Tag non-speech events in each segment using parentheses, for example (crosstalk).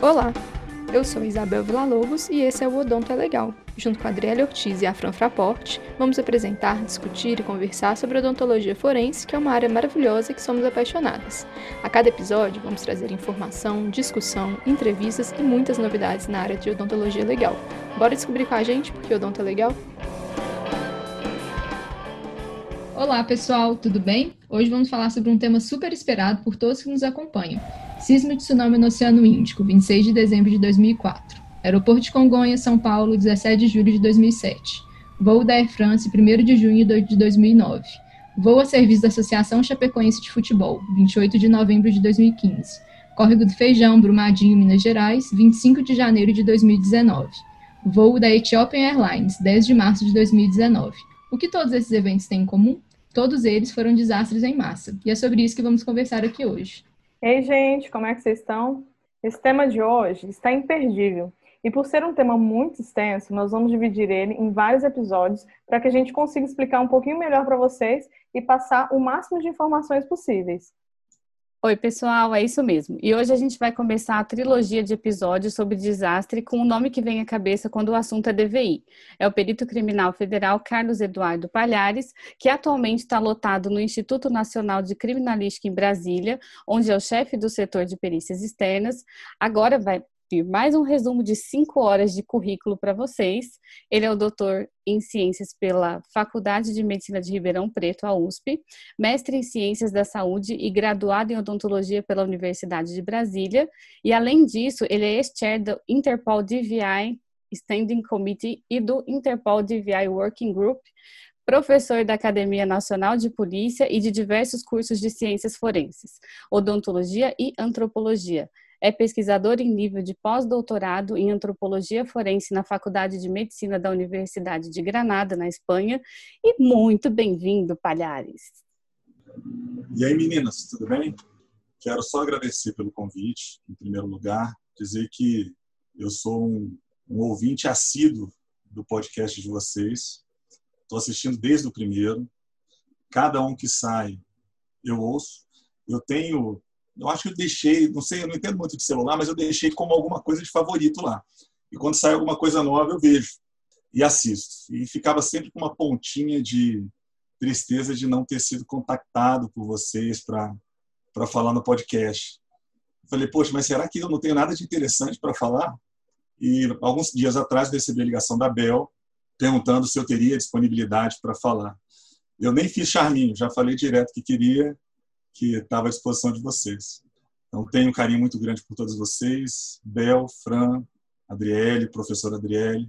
Olá, eu sou Isabel Villa-Lobos e esse é o Odonto é Legal. Junto com a Adriele Ortiz e a Fran Fraporte, vamos apresentar, discutir e conversar sobre odontologia forense, que é uma área maravilhosa que somos apaixonadas. A cada episódio, vamos trazer informação, discussão, entrevistas e muitas novidades na área de odontologia legal. Bora descobrir com a gente porque odonto é legal? Olá, pessoal, tudo bem? Hoje vamos falar sobre um tema super esperado por todos que nos acompanham Sismo de tsunami no Oceano Índico, 26 de dezembro de 2004. Aeroporto de Congonhas, São Paulo, 17 de julho de 2007. Voo da Air France, 1 de junho de 2009. Voo a serviço da Associação Chapecoense de Futebol, 28 de novembro de 2015. Córrego do Feijão, Brumadinho, Minas Gerais, 25 de janeiro de 2019. Voo da Ethiopian Airlines, 10 de março de 2019. O que todos esses eventos têm em comum? Todos eles foram desastres em massa, e é sobre isso que vamos conversar aqui hoje. Ei, gente, como é que vocês estão? Esse tema de hoje está imperdível. E por ser um tema muito extenso, nós vamos dividir ele em vários episódios para que a gente consiga explicar um pouquinho melhor para vocês e passar o máximo de informações possíveis. Oi, pessoal, é isso mesmo. E hoje a gente vai começar a trilogia de episódios sobre desastre com o nome que vem à cabeça quando o assunto é DVI. É o perito criminal federal Carlos Eduardo Palhares, que atualmente está lotado no Instituto Nacional de Criminalística em Brasília, onde é o chefe do setor de perícias externas. Agora vai mais um resumo de cinco horas de currículo para vocês. Ele é o doutor em ciências pela Faculdade de Medicina de Ribeirão Preto, a USP, mestre em ciências da saúde e graduado em odontologia pela Universidade de Brasília. E, além disso, ele é ex-chair do Interpol DVI Standing Committee e do Interpol DVI Working Group, professor da Academia Nacional de Polícia e de diversos cursos de ciências forenses, odontologia e antropologia é pesquisador em nível de pós-doutorado em antropologia forense na Faculdade de Medicina da Universidade de Granada, na Espanha. E muito bem-vindo, Palhares. E aí, meninas, tudo bem? Quero só agradecer pelo convite, em primeiro lugar, dizer que eu sou um, um ouvinte assíduo do podcast de vocês. Estou assistindo desde o primeiro. Cada um que sai, eu ouço. Eu tenho eu acho que eu deixei, não sei, eu não entendo muito de celular, mas eu deixei como alguma coisa de favorito lá. E quando sai alguma coisa nova, eu vejo e assisto. E ficava sempre com uma pontinha de tristeza de não ter sido contactado por vocês para falar no podcast. falei, poxa, mas será que eu não tenho nada de interessante para falar? E alguns dias atrás recebi a ligação da Bel perguntando se eu teria disponibilidade para falar. Eu nem fiz charminho, já falei direto que queria que estava à disposição de vocês. Então, tenho um carinho muito grande por todos vocês, Bel, Fran, Adriele, professora Adriele.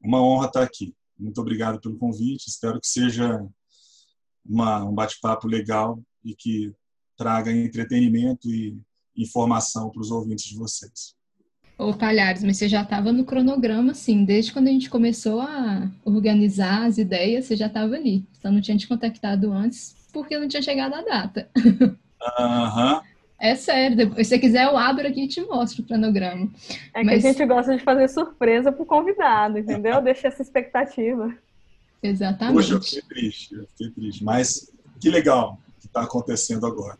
Uma honra estar aqui. Muito obrigado pelo convite. Espero que seja uma, um bate-papo legal e que traga entretenimento e informação para os ouvintes de vocês. Ô, Palhares, mas você já estava no cronograma, sim, desde quando a gente começou a organizar as ideias, você já estava ali. Então não tinha te contactado antes, porque não tinha chegado a data. Aham. Uhum. É sério, se você quiser eu abro aqui e te mostro o cronograma. É Mas... que a gente gosta de fazer surpresa pro convidado, entendeu? (laughs) Deixa essa expectativa. Exatamente. Poxa, eu fiquei triste, eu fiquei triste. Mas que legal que está acontecendo agora.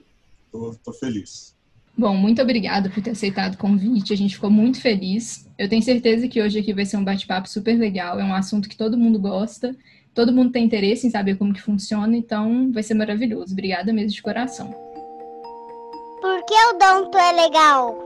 Tô, tô feliz. Bom, muito obrigada por ter aceitado o convite. A gente ficou muito feliz. Eu tenho certeza que hoje aqui vai ser um bate-papo super legal. É um assunto que todo mundo gosta todo mundo tem interesse em saber como que funciona, então vai ser maravilhoso. Obrigada mesmo de coração. Por que o Donto é legal?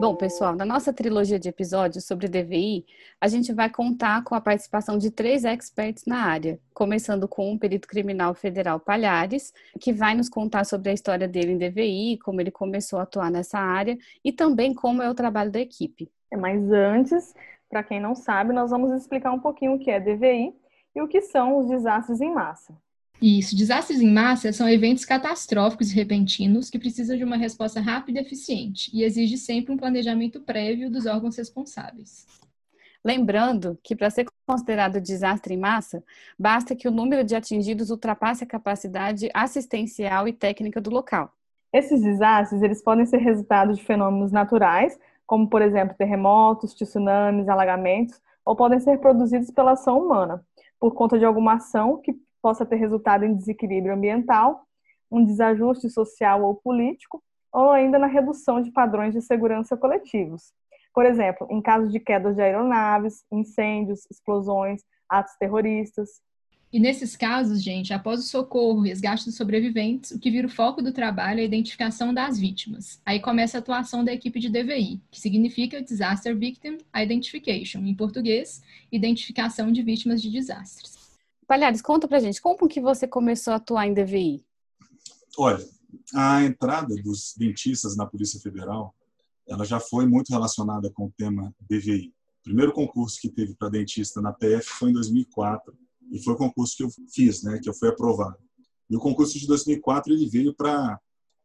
Bom, pessoal, na nossa trilogia de episódios sobre DVI, a gente vai contar com a participação de três experts na área, começando com o perito criminal federal Palhares, que vai nos contar sobre a história dele em DVI, como ele começou a atuar nessa área e também como é o trabalho da equipe. É, mas antes, para quem não sabe, nós vamos explicar um pouquinho o que é DVI e o que são os desastres em massa. Isso, desastres em massa são eventos catastróficos e repentinos que precisam de uma resposta rápida e eficiente e exige sempre um planejamento prévio dos órgãos responsáveis. Lembrando que para ser considerado desastre em massa, basta que o número de atingidos ultrapasse a capacidade assistencial e técnica do local. Esses desastres, eles podem ser resultado de fenômenos naturais, como por exemplo terremotos, tsunamis, alagamentos, ou podem ser produzidos pela ação humana, por conta de alguma ação que possa ter resultado em desequilíbrio ambiental, um desajuste social ou político, ou ainda na redução de padrões de segurança coletivos. Por exemplo, em casos de quedas de aeronaves, incêndios, explosões, atos terroristas. E nesses casos, gente, após o socorro, resgate dos sobreviventes, o que vira o foco do trabalho é a identificação das vítimas. Aí começa a atuação da equipe de DVI, que significa Disaster Victim Identification, em português, identificação de vítimas de desastres. Palhares, conta pra gente, como que você começou a atuar em DVI? Olha, a entrada dos dentistas na Polícia Federal, ela já foi muito relacionada com o tema DVI. O primeiro concurso que teve para dentista na PF foi em 2004 e foi o concurso que eu fiz, né, que eu fui aprovado. E o concurso de 2004 ele veio para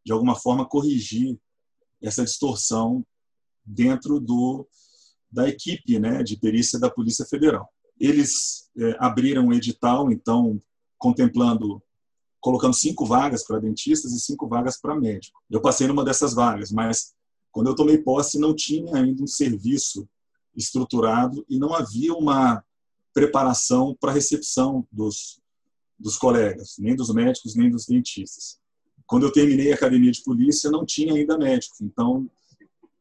de alguma forma corrigir essa distorção dentro do da equipe, né, de perícia da Polícia Federal. Eles é, abriram um edital, então contemplando colocando cinco vagas para dentistas e cinco vagas para médico. Eu passei numa dessas vagas, mas quando eu tomei posse não tinha ainda um serviço estruturado e não havia uma preparação para a recepção dos, dos colegas, nem dos médicos, nem dos dentistas. Quando eu terminei a academia de polícia, não tinha ainda médicos, então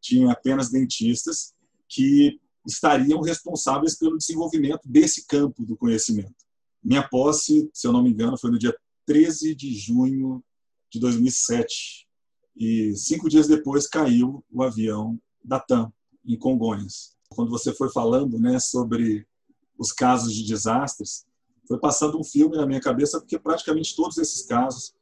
tinha apenas dentistas que estariam responsáveis pelo desenvolvimento desse campo do conhecimento. Minha posse, se eu não me engano, foi no dia 13 de junho de 2007. E cinco dias depois caiu o avião da TAM, em Congonhas. Quando você foi falando né, sobre os casos de desastres, foi passando um filme na minha cabeça, porque praticamente todos esses casos,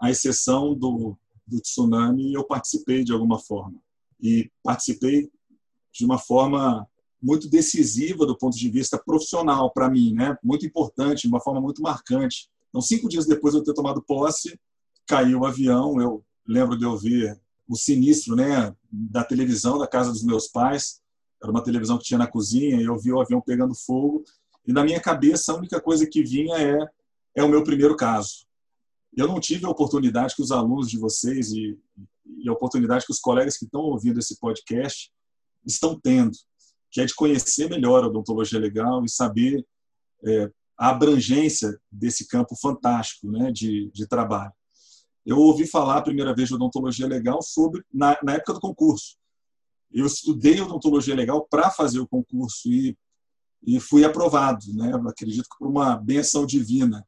à exceção do, do tsunami, eu participei de alguma forma. E participei de uma forma muito decisiva do ponto de vista profissional para mim, né? muito importante, de uma forma muito marcante. Então, cinco dias depois de eu ter tomado posse, caiu o avião. Eu lembro de eu ver o sinistro né, da televisão da casa dos meus pais. Era uma televisão que tinha na cozinha e eu vi o avião pegando fogo. E na minha cabeça, a única coisa que vinha é, é o meu primeiro caso. Eu não tive a oportunidade que os alunos de vocês e, e a oportunidade que os colegas que estão ouvindo esse podcast estão tendo, que é de conhecer melhor a odontologia legal e saber é, a abrangência desse campo fantástico né, de, de trabalho. Eu ouvi falar a primeira vez de odontologia legal sobre na, na época do concurso. Eu estudei odontologia legal para fazer o concurso e, e fui aprovado, né? acredito que por uma benção divina.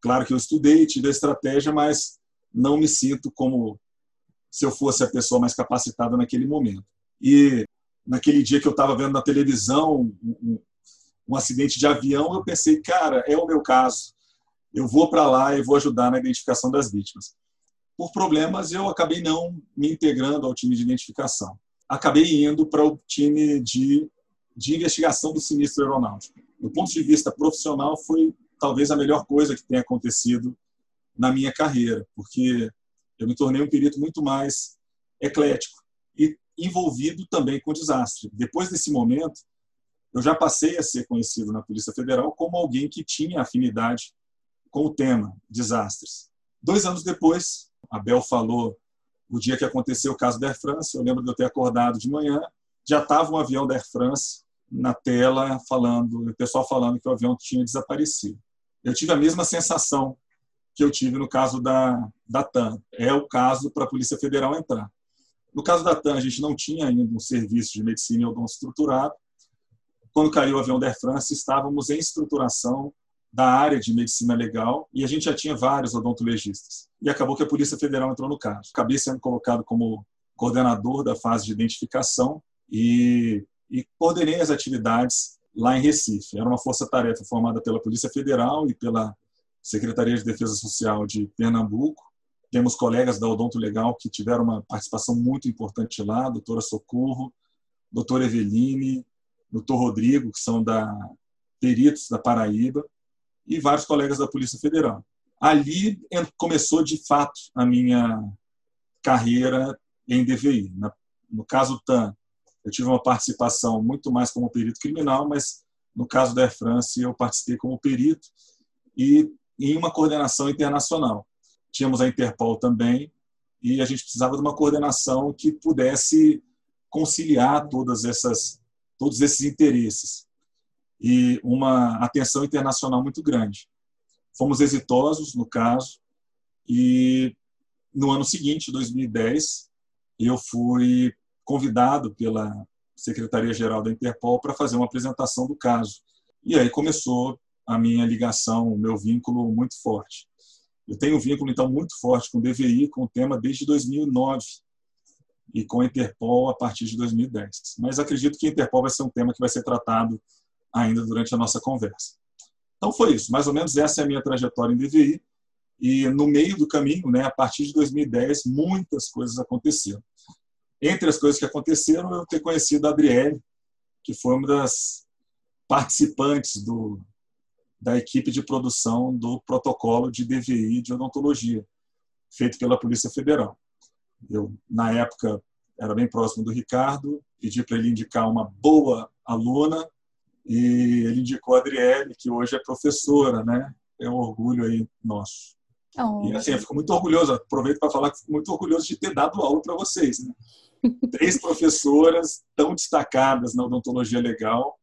Claro que eu estudei, tive a estratégia, mas não me sinto como se eu fosse a pessoa mais capacitada naquele momento. E naquele dia que eu estava vendo na televisão um, um, acidente de avião, eu pensei, cara, é o meu caso. Eu vou para lá e vou ajudar na identificação das vítimas. Por problemas, eu acabei não me integrando ao time de identificação. Acabei indo para o time de, de investigação do sinistro aeronáutico. Do ponto de vista profissional, foi talvez a melhor coisa que tenha acontecido na minha carreira, porque eu me tornei um perito muito mais eclético. E envolvido também com desastre. Depois desse momento, eu já passei a ser conhecido na Polícia Federal como alguém que tinha afinidade com o tema desastres. Dois anos depois, a Bel falou o dia que aconteceu o caso da Air France. Eu lembro de eu ter acordado de manhã, já estava um avião da Air France na tela falando, o pessoal falando que o avião tinha desaparecido. Eu tive a mesma sensação que eu tive no caso da, da TAM. É o caso para a Polícia Federal entrar. No caso da TAM, a gente não tinha ainda um serviço de medicina e odonto estruturado. Quando caiu o avião da Air France, estávamos em estruturação da área de medicina legal e a gente já tinha vários odontolegistas. E acabou que a Polícia Federal entrou no caso. Acabei sendo colocado como coordenador da fase de identificação e, e coordenei as atividades lá em Recife. Era uma força-tarefa formada pela Polícia Federal e pela Secretaria de Defesa Social de Pernambuco temos colegas da Odonto Legal que tiveram uma participação muito importante lá, a doutora Socorro, doutora Eveline, doutor Rodrigo, que são da peritos da Paraíba, e vários colegas da Polícia Federal. Ali começou, de fato, a minha carreira em DVI. No caso TAM, eu tive uma participação muito mais como perito criminal, mas no caso da Air France, eu participei como perito e em uma coordenação internacional tínhamos a Interpol também, e a gente precisava de uma coordenação que pudesse conciliar todas essas, todos esses interesses e uma atenção internacional muito grande. Fomos exitosos no caso e no ano seguinte, 2010, eu fui convidado pela Secretaria-Geral da Interpol para fazer uma apresentação do caso. E aí começou a minha ligação, o meu vínculo muito forte. Eu tenho um vínculo, então, muito forte com o DVI, com o tema desde 2009 e com a Interpol a partir de 2010. Mas acredito que a Interpol vai ser um tema que vai ser tratado ainda durante a nossa conversa. Então foi isso, mais ou menos essa é a minha trajetória em DVI. E no meio do caminho, né, a partir de 2010, muitas coisas aconteceram. Entre as coisas que aconteceram, eu ter conhecido a Adriele, que foi uma das participantes do, da equipe de produção do protocolo de DVI de odontologia, feito pela Polícia Federal. Eu, na época, era bem próximo do Ricardo, pedi para ele indicar uma boa aluna e ele indicou a Adriele, que hoje é professora, né? É um orgulho aí nosso. Oh. E assim, eu fico muito orgulhoso, aproveito para falar que fico muito orgulhoso de ter dado aula para vocês. Né? (laughs) Três professoras tão destacadas na odontologia legal.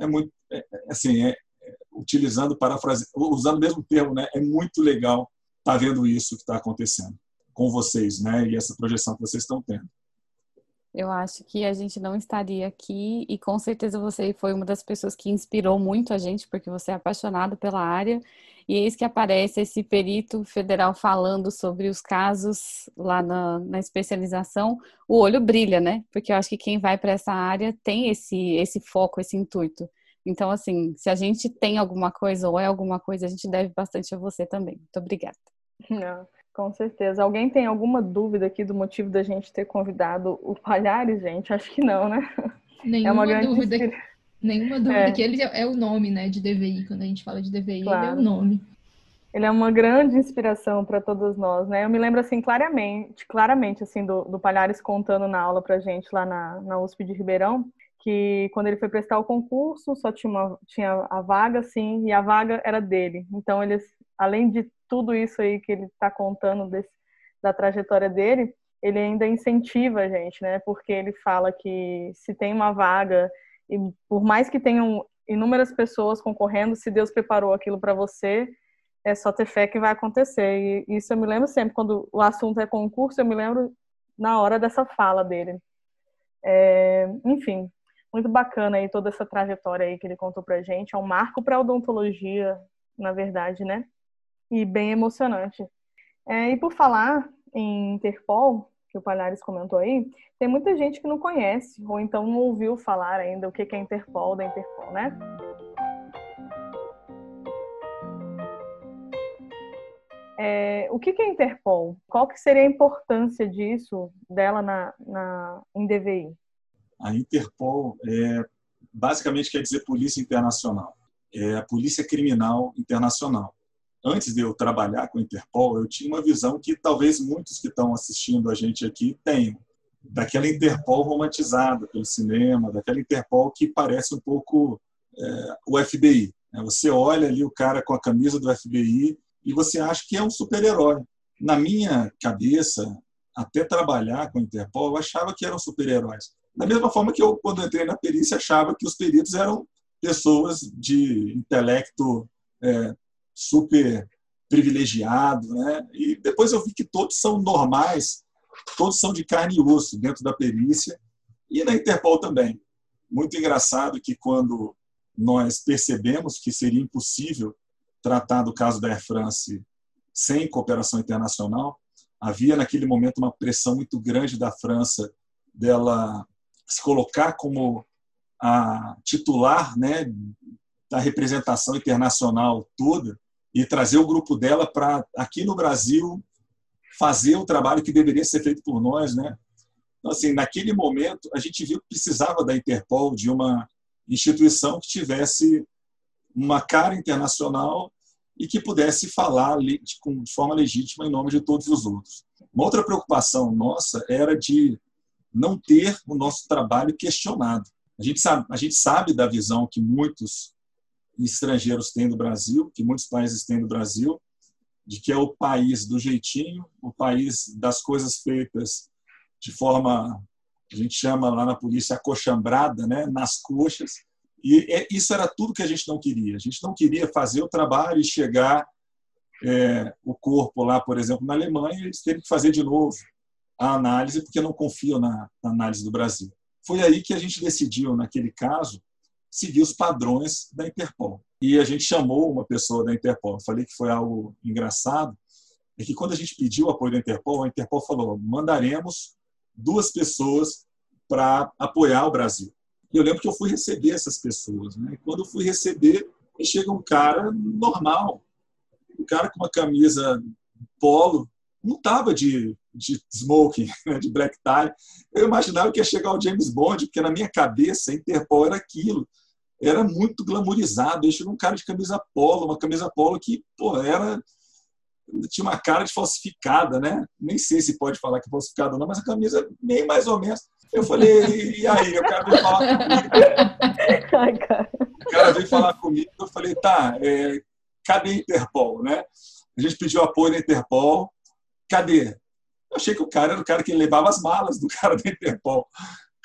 É muito, é, é assim, é, é, utilizando, parafrase, usando o mesmo termo, né? É muito legal estar tá vendo isso que está acontecendo com vocês, né? E essa projeção que vocês estão tendo. Eu acho que a gente não estaria aqui e com certeza você foi uma das pessoas que inspirou muito a gente, porque você é apaixonado pela área. E eis que aparece esse perito federal falando sobre os casos lá na, na especialização, o olho brilha, né? Porque eu acho que quem vai para essa área tem esse, esse foco, esse intuito. Então, assim, se a gente tem alguma coisa ou é alguma coisa, a gente deve bastante a você também. Muito obrigada. Não. Com certeza. Alguém tem alguma dúvida aqui do motivo da gente ter convidado o Palhares, gente? Acho que não, né? Nenhuma é uma grande dúvida. Inspira... Nenhuma dúvida é. que ele é o nome, né, de DVI. Quando a gente fala de DVI, claro. ele é o nome. Ele é uma grande inspiração para todos nós, né? Eu me lembro assim claramente, claramente assim do, do Palhares contando na aula para gente lá na, na USP de Ribeirão, que quando ele foi prestar o concurso só tinha uma, tinha a vaga, sim, e a vaga era dele. Então eles, além de tudo isso aí que ele está contando desse, da trajetória dele, ele ainda incentiva a gente, né? Porque ele fala que se tem uma vaga e por mais que tenham inúmeras pessoas concorrendo, se Deus preparou aquilo para você, é só ter fé que vai acontecer. E isso eu me lembro sempre quando o assunto é concurso, eu me lembro na hora dessa fala dele. É, enfim, muito bacana aí toda essa trajetória aí que ele contou pra gente. É um marco para odontologia, na verdade, né? E bem emocionante. É, e por falar em Interpol, que o Palhares comentou aí, tem muita gente que não conhece, ou então não ouviu falar ainda o que é Interpol da Interpol, né? É, o que é Interpol? Qual que seria a importância disso, dela na, na, em DVI? A Interpol é, basicamente quer dizer Polícia Internacional. É a Polícia Criminal Internacional antes de eu trabalhar com a Interpol, eu tinha uma visão que talvez muitos que estão assistindo a gente aqui tenham, daquela Interpol romantizada pelo cinema, daquela Interpol que parece um pouco é, o FBI. Né? Você olha ali o cara com a camisa do FBI e você acha que é um super-herói. Na minha cabeça, até trabalhar com a Interpol, eu achava que eram super-heróis. Da mesma forma que eu, quando entrei na perícia, achava que os peritos eram pessoas de intelecto é, super privilegiado, né? E depois eu vi que todos são normais, todos são de carne e osso dentro da perícia e na Interpol também. Muito engraçado que quando nós percebemos que seria impossível tratar do caso da Air France sem cooperação internacional, havia naquele momento uma pressão muito grande da França dela se colocar como a titular, né, da representação internacional toda e trazer o grupo dela para aqui no Brasil fazer o trabalho que deveria ser feito por nós, né? Então, assim, naquele momento a gente viu que precisava da Interpol de uma instituição que tivesse uma cara internacional e que pudesse falar de forma legítima em nome de todos os outros. Uma outra preocupação nossa era de não ter o nosso trabalho questionado. A gente sabe, a gente sabe da visão que muitos estrangeiros têm do Brasil, que muitos países têm do Brasil, de que é o país do jeitinho, o país das coisas feitas de forma, a gente chama lá na polícia, acochambrada, né? nas coxas. E é, isso era tudo que a gente não queria. A gente não queria fazer o trabalho e chegar é, o corpo lá, por exemplo, na Alemanha, eles teve que fazer de novo a análise, porque não confiam na, na análise do Brasil. Foi aí que a gente decidiu, naquele caso, seguir os padrões da Interpol. E a gente chamou uma pessoa da Interpol. Eu falei que foi algo engraçado, é que quando a gente pediu o apoio da Interpol, a Interpol falou: mandaremos duas pessoas para apoiar o Brasil. E eu lembro que eu fui receber essas pessoas. Né? Quando eu fui receber, chega um cara normal, um cara com uma camisa polo, não estava de, de smoking, (laughs) né? de black tie. Eu imaginava que ia chegar o James Bond, porque na minha cabeça a Interpol era aquilo. Era muito glamourizado. Chegou um cara de camisa polo, uma camisa polo que pô, era tinha uma cara de falsificada, né? Nem sei se pode falar que é falsificada ou não, mas a camisa meio mais ou menos. Eu falei, e aí? O cara veio falar comigo. (laughs) O cara veio falar comigo, eu falei, tá, é, cadê a Interpol, né? A gente pediu apoio da Interpol, cadê? Eu achei que o cara era o cara que levava as malas do cara da Interpol.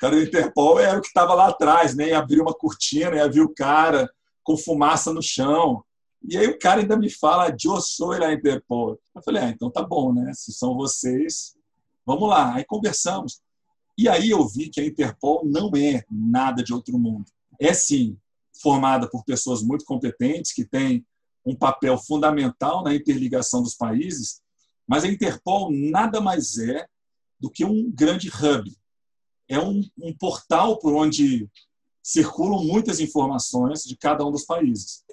Cara da Interpol era o que estava lá atrás, né? E abriu uma cortina e viu o cara com fumaça no chão. E aí o cara ainda me fala, eu sou a Interpol. Eu falei, ah, então tá bom, né? Se são vocês, vamos lá. Aí conversamos. E aí eu vi que a Interpol não é nada de outro mundo. É sim formada por pessoas muito competentes que têm um papel fundamental na interligação dos países, mas a Interpol nada mais é do que um grande hub. É um, um portal por onde circulam muitas informações de cada um dos países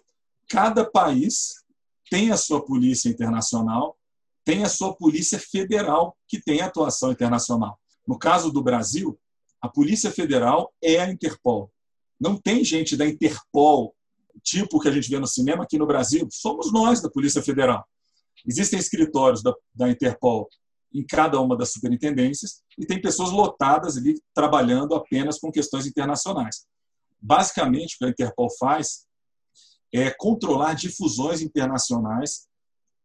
cada país tem a sua polícia internacional, tem a sua polícia federal, que tem atuação internacional. No caso do Brasil, a Polícia Federal é a Interpol. Não tem gente da Interpol, tipo que a gente vê no cinema aqui no Brasil, somos nós da Polícia Federal. Existem escritórios da, da Interpol em cada uma das superintendências e tem pessoas lotadas ali trabalhando apenas com questões internacionais. Basicamente, o que a Interpol faz é, controlar difusões internacionais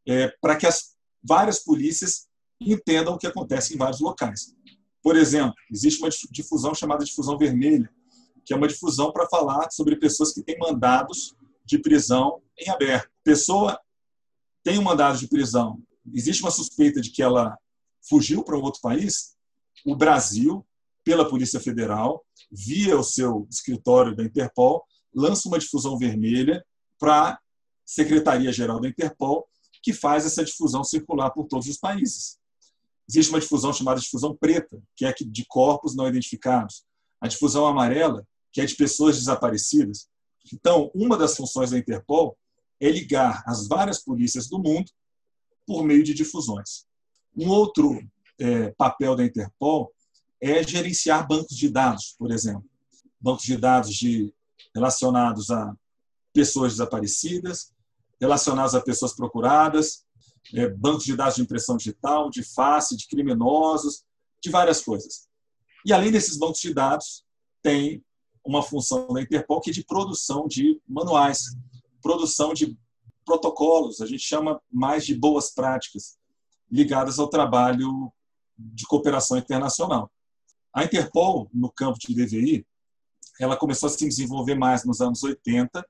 é, para que as várias polícias entendam o que acontece em vários locais. Por exemplo, existe uma difusão chamada difusão vermelha, que é uma difusão para falar sobre pessoas que têm mandados de prisão em aberto. Pessoa tem um mandado de prisão, existe uma suspeita de que ela fugiu para um outro país, o Brasil, pela Polícia Federal, via o seu escritório da Interpol, lança uma difusão vermelha para a Secretaria-Geral da Interpol, que faz essa difusão circular por todos os países. Existe uma difusão chamada difusão preta, que é de corpos não identificados. A difusão amarela, que é de pessoas desaparecidas. Então, uma das funções da Interpol é ligar as várias polícias do mundo por meio de difusões. Um outro é, papel da Interpol é gerenciar bancos de dados, por exemplo. Bancos de dados de, relacionados a pessoas desaparecidas, relacionados a pessoas procuradas, é, bancos de dados de impressão digital, de face, de criminosos, de várias coisas. E além desses bancos de dados, tem uma função da Interpol que é de produção de manuais, produção de protocolos, a gente chama mais de boas práticas ligadas ao trabalho de cooperação internacional. A Interpol, no campo de DVI, ela começou a se desenvolver mais nos anos 80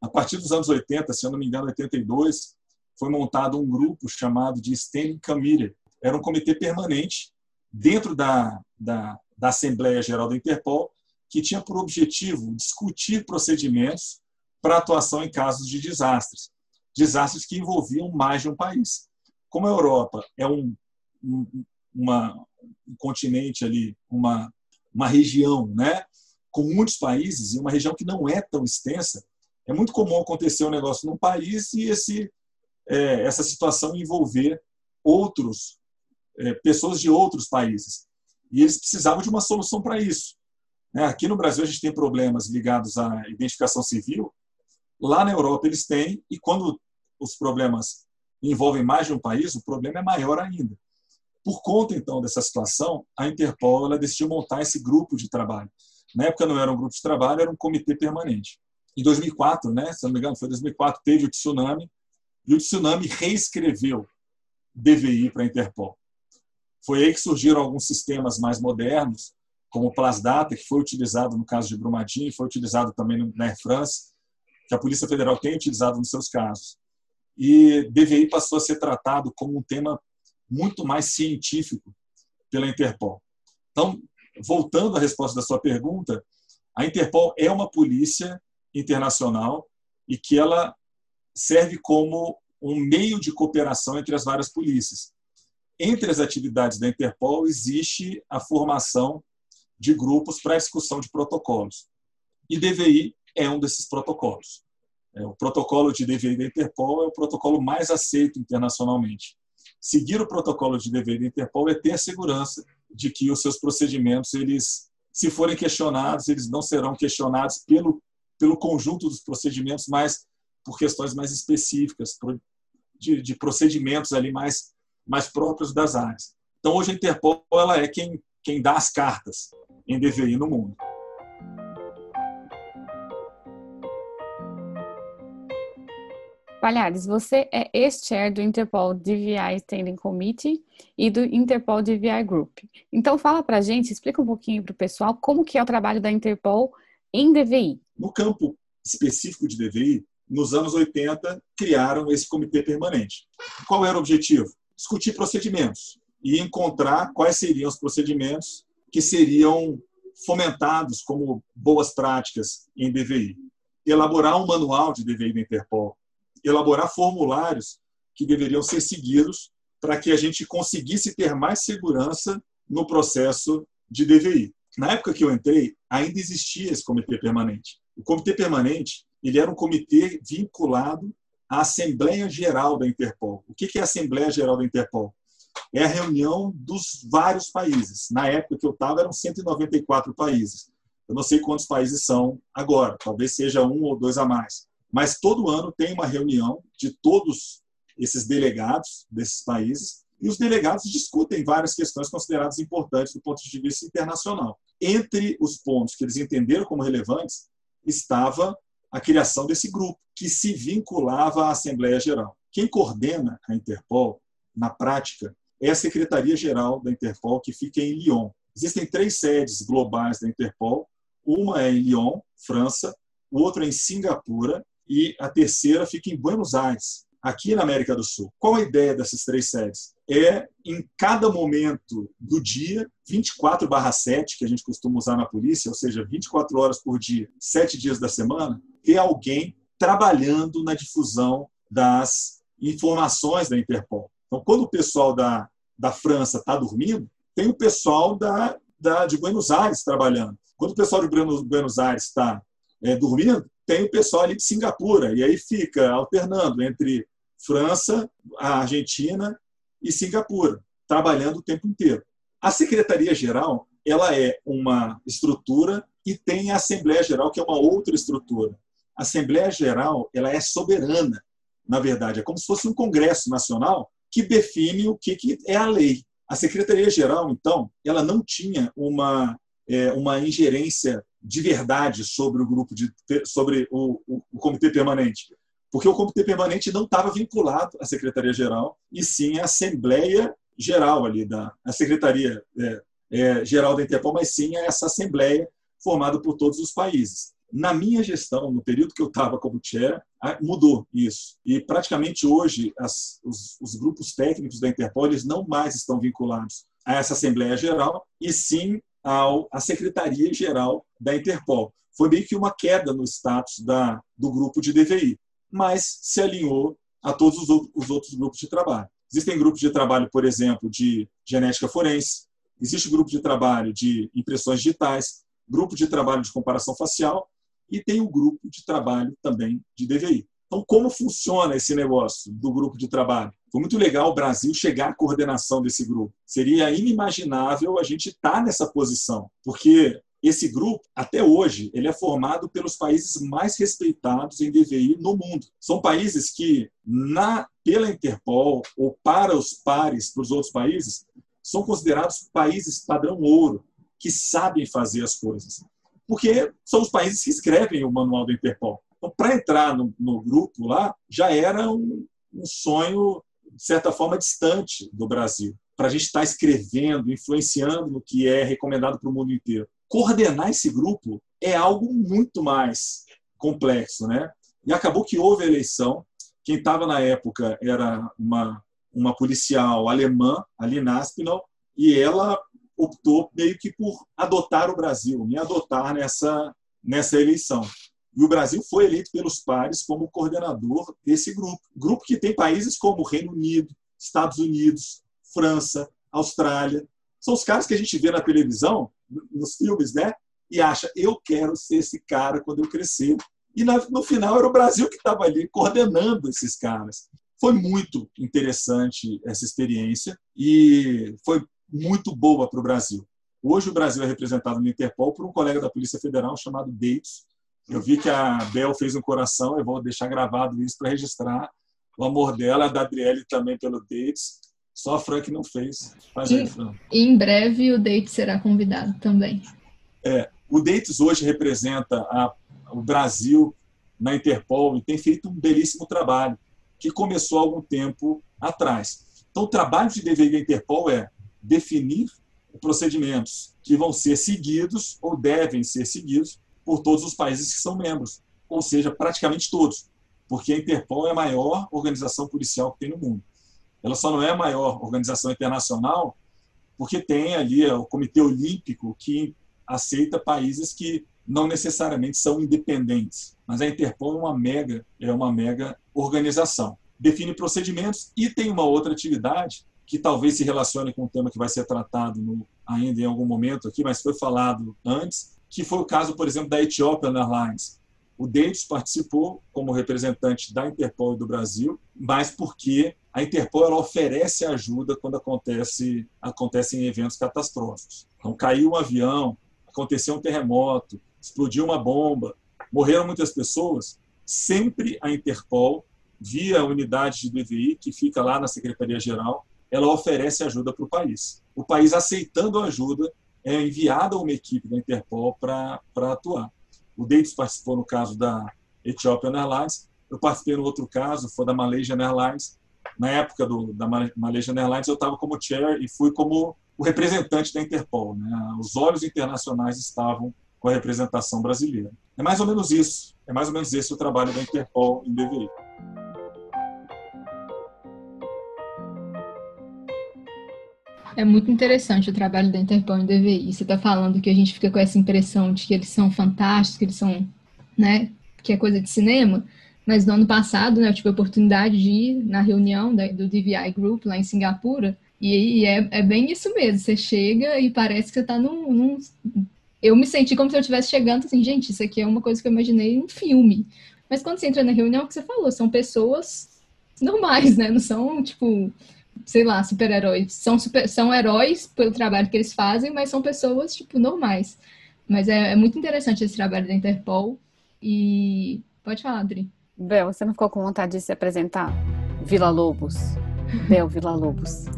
a partir dos anos 80, se eu não me engano, 82, foi montado um grupo chamado de Standing Committee. Era um comitê permanente dentro da, da, da Assembleia Geral da Interpol que tinha por objetivo discutir procedimentos para atuação em casos de desastres, desastres que envolviam mais de um país. Como a Europa é um, um, uma, um continente ali, uma, uma região, né, com muitos países e uma região que não é tão extensa, é muito comum acontecer um negócio num país e esse, é, essa situação envolver outros é, pessoas de outros países. E eles precisavam de uma solução para isso. Né? Aqui no Brasil a gente tem problemas ligados à identificação civil. Lá na Europa eles têm e quando os problemas envolvem mais de um país, o problema é maior ainda. Por conta então dessa situação, a Interpol ela decidiu montar esse grupo de trabalho. Na época não era um grupo de trabalho, era um comitê permanente em 2004, né, se não me engano, foi 2004, teve o tsunami, e o tsunami reescreveu DVI para a Interpol. Foi aí que surgiram alguns sistemas mais modernos, como o Plasdata, que foi utilizado no caso de Brumadinho, foi utilizado também na Air France, que a Polícia Federal tem utilizado nos seus casos. E DVI passou a ser tratado como um tema muito mais científico pela Interpol. Então, voltando à resposta da sua pergunta, a Interpol é uma polícia internacional e que ela serve como um meio de cooperação entre as várias polícias. Entre as atividades da Interpol existe a formação de grupos para a de protocolos. E DVI é um desses protocolos. É, o protocolo de DVI da Interpol é o protocolo mais aceito internacionalmente. Seguir o protocolo de DVI da Interpol é ter a segurança de que os seus procedimentos, eles, se forem questionados, eles não serão questionados pelo, pelo conjunto dos procedimentos, mas por questões mais específicas, de, de procedimentos ali mais, mais próprios das áreas. Então, hoje a Interpol ela é quem, quem dá as cartas em DVI no mundo. Palhares, você é ex-chair do Interpol DVI Standing Committee e do Interpol DVI Group. Então fala pra gente, explica um pouquinho para o pessoal como que é o trabalho da Interpol em DVI. No campo específico de DVI, nos anos 80, criaram esse comitê permanente. Qual era o objetivo? Discutir procedimentos e encontrar quais seriam os procedimentos que seriam fomentados como boas práticas em DVI. Elaborar um manual de DVI da Interpol, elaborar formulários que deveriam ser seguidos para que a gente conseguisse ter mais segurança no processo de DVI. Na época que eu entrei, ainda existia esse comitê permanente. O comitê permanente ele era um comitê vinculado à Assembleia Geral da Interpol. O que é a Assembleia Geral da Interpol? É a reunião dos vários países. Na época que eu estava, eram 194 países. Eu não sei quantos países são agora, talvez seja um ou dois a mais. Mas todo ano tem uma reunião de todos esses delegados desses países e os delegados discutem várias questões consideradas importantes do ponto de vista internacional. Entre os pontos que eles entenderam como relevantes estava a criação desse grupo, que se vinculava à Assembleia Geral. Quem coordena a Interpol, na prática, é a Secretaria-Geral da Interpol, que fica em Lyon. Existem três sedes globais da Interpol. Uma é em Lyon, França, outra é em Singapura e a terceira fica em Buenos Aires, aqui na América do Sul. Qual a ideia dessas três sedes? É, em cada momento do dia, 24/7, que a gente costuma usar na polícia, ou seja, 24 horas por dia, sete dias da semana, ter alguém trabalhando na difusão das informações da Interpol. Então, quando o pessoal da, da França está dormindo, tem o pessoal da, da, de Buenos Aires trabalhando. Quando o pessoal de Buenos Aires está é, dormindo, tem o pessoal ali de Singapura, e aí fica alternando entre França, a Argentina e Singapura, trabalhando o tempo inteiro. A Secretaria-Geral ela é uma estrutura e tem a Assembleia Geral, que é uma outra estrutura. A Assembleia Geral ela é soberana, na verdade, é como se fosse um Congresso Nacional que define o que, que é a lei. A Secretaria-Geral, então, ela não tinha uma, é, uma ingerência de verdade sobre o grupo de sobre o, o, o comitê permanente porque o comitê permanente não estava vinculado à secretaria geral e sim à assembleia geral ali da a secretaria é, é, geral da Interpol mas sim a essa assembleia formada por todos os países na minha gestão, no período que eu estava como chair, mudou isso. E praticamente hoje as, os, os, grupos técnicos da Interpol eles não mais estão vinculados a essa Assembleia Geral, e sim ao, à Secretaria Geral da Interpol. Foi meio que uma queda no status da, do grupo de DVI, mas se alinhou a todos os, os outros grupos de trabalho. Existem grupos de trabalho, por exemplo, de genética forense, existe grupo de trabalho de impressões digitais, grupo de trabalho de comparação facial e tem o grupo de trabalho também de DVI. Então, como funciona esse negócio do grupo de trabalho? Foi muito legal o Brasil chegar à coordenação desse grupo. Seria inimaginável a gente estar tá nessa posição, porque esse grupo, até hoje, ele é formado pelos países mais respeitados em DVI no mundo. São países que, na, pela Interpol ou para os pares, para os outros países, são considerados países padrão ouro, que sabem fazer as coisas porque são os países que escrevem o manual da Interpol. Então, para entrar no, no, grupo lá, já era um, um, sonho, de certa forma, distante do Brasil, para a gente estar tá escrevendo, influenciando no que é recomendado para o mundo inteiro. Coordenar esse grupo é algo muito mais complexo, né? E acabou que houve a eleição Quem estava na época era uma, uma policial alemã, a Lina Aspinall, e ela optou meio que por adotar o Brasil, me adotar nessa, nessa eleição. E o Brasil foi eleito pelos pares como coordenador desse grupo. Grupo que tem países como Reino Unido, Estados Unidos, França, Austrália. São os caras que a gente vê na televisão, nos filmes, né? E acha, eu quero ser esse cara quando eu crescer. E no final era o Brasil que estava ali coordenando esses caras. Foi muito interessante essa experiência e foi muito boa para o Brasil. Hoje o Brasil é representado no Interpol por um colega da Polícia Federal chamado Dates. Eu vi que a Bel fez um coração, eu vou deixar gravado isso para registrar o amor dela, da Adriele também pelo Dates. Só a Frank não fez. Faz aí, Frank. E em breve o Dates será convidado também. É, o Dates hoje representa a, o Brasil na Interpol e tem feito um belíssimo trabalho, que começou há algum tempo atrás. Então, o trabalho de DVI da Interpol é definir procedimentos que vão ser seguidos ou devem ser seguidos por todos os países que são membros, ou seja, praticamente todos, porque a Interpol é a maior organização policial que tem no mundo. Ela só não é a maior organização internacional porque tem ali o Comitê Olímpico que aceita países que não necessariamente são independentes, mas a Interpol é uma mega, é uma mega organização. Define procedimentos e tem uma outra atividade que talvez se relacione com o tema que vai ser tratado no, ainda em algum momento aqui, mas foi falado antes, que foi o caso, por exemplo, da Ethiopian Airlines. O Davis participou como representante da Interpol e do Brasil, mas porque a Interpol oferece ajuda quando acontece acontecem eventos catastróficos. Então caiu um avião, aconteceu um terremoto, explodiu uma bomba, morreram muitas pessoas. Sempre a Interpol, via a unidade de DVI que fica lá na Secretaria Geral, ela oferece ajuda para o país. O país, aceitando a ajuda, é enviada uma equipe da Interpol para atuar. O Davis participou no caso da Ethiopian Airlines, eu participei no outro caso, foi da Malaysian Airlines. Na época do, da Malaysian Airlines, eu estava como chair e fui como o representante da Interpol. Né? Os olhos internacionais estavam com a representação brasileira. É mais ou menos isso. É mais ou menos esse o trabalho da Interpol em DVI. É muito interessante o trabalho da Interpol em DVI. Você está falando que a gente fica com essa impressão de que eles são fantásticos, que eles são, né, que é coisa de cinema. Mas no ano passado, né, eu tive a oportunidade de ir na reunião do DVI Group lá em Singapura. E, e é, é, bem isso mesmo. Você chega e parece que você está num, num, Eu me senti como se eu estivesse chegando assim, gente, isso aqui é uma coisa que eu imaginei em um filme. Mas quando você entra na reunião, é o que você falou, são pessoas normais, né? Não são, tipo, sei lá, super-heróis. São, super, são heróis pelo trabalho que eles fazem, mas são pessoas, tipo, normais. Mas é, é muito interessante esse trabalho da Interpol. E pode falar, Adri. Bel, você não ficou com vontade de se apresentar? Vila Lobos. Bel Vila Lobos. (laughs)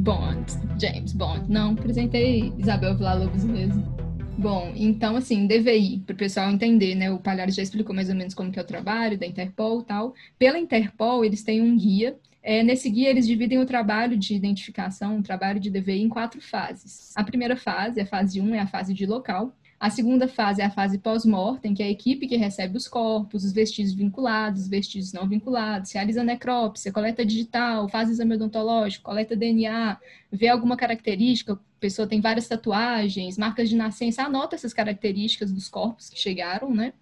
Bond, James Bond. Não, apresentei Isabel Vila Lobos mesmo. Bom, então, assim, DVI, para o pessoal entender, né? O Palhares já explicou mais ou menos como que é o trabalho da Interpol e tal. Pela Interpol, eles têm um guia. É, nesse guia, eles dividem o trabalho de identificação, o trabalho de DVI, em quatro fases. A primeira fase, a fase 1, é a fase de local. A segunda fase é a fase pós-mortem, que é a equipe que recebe os corpos, os vestígios vinculados, os vestígios não vinculados, realiza necrópsia, coleta digital, faz exame odontológico, coleta DNA, vê alguma característica, a pessoa tem várias tatuagens, marcas de nascença, anota essas características dos corpos que chegaram, né?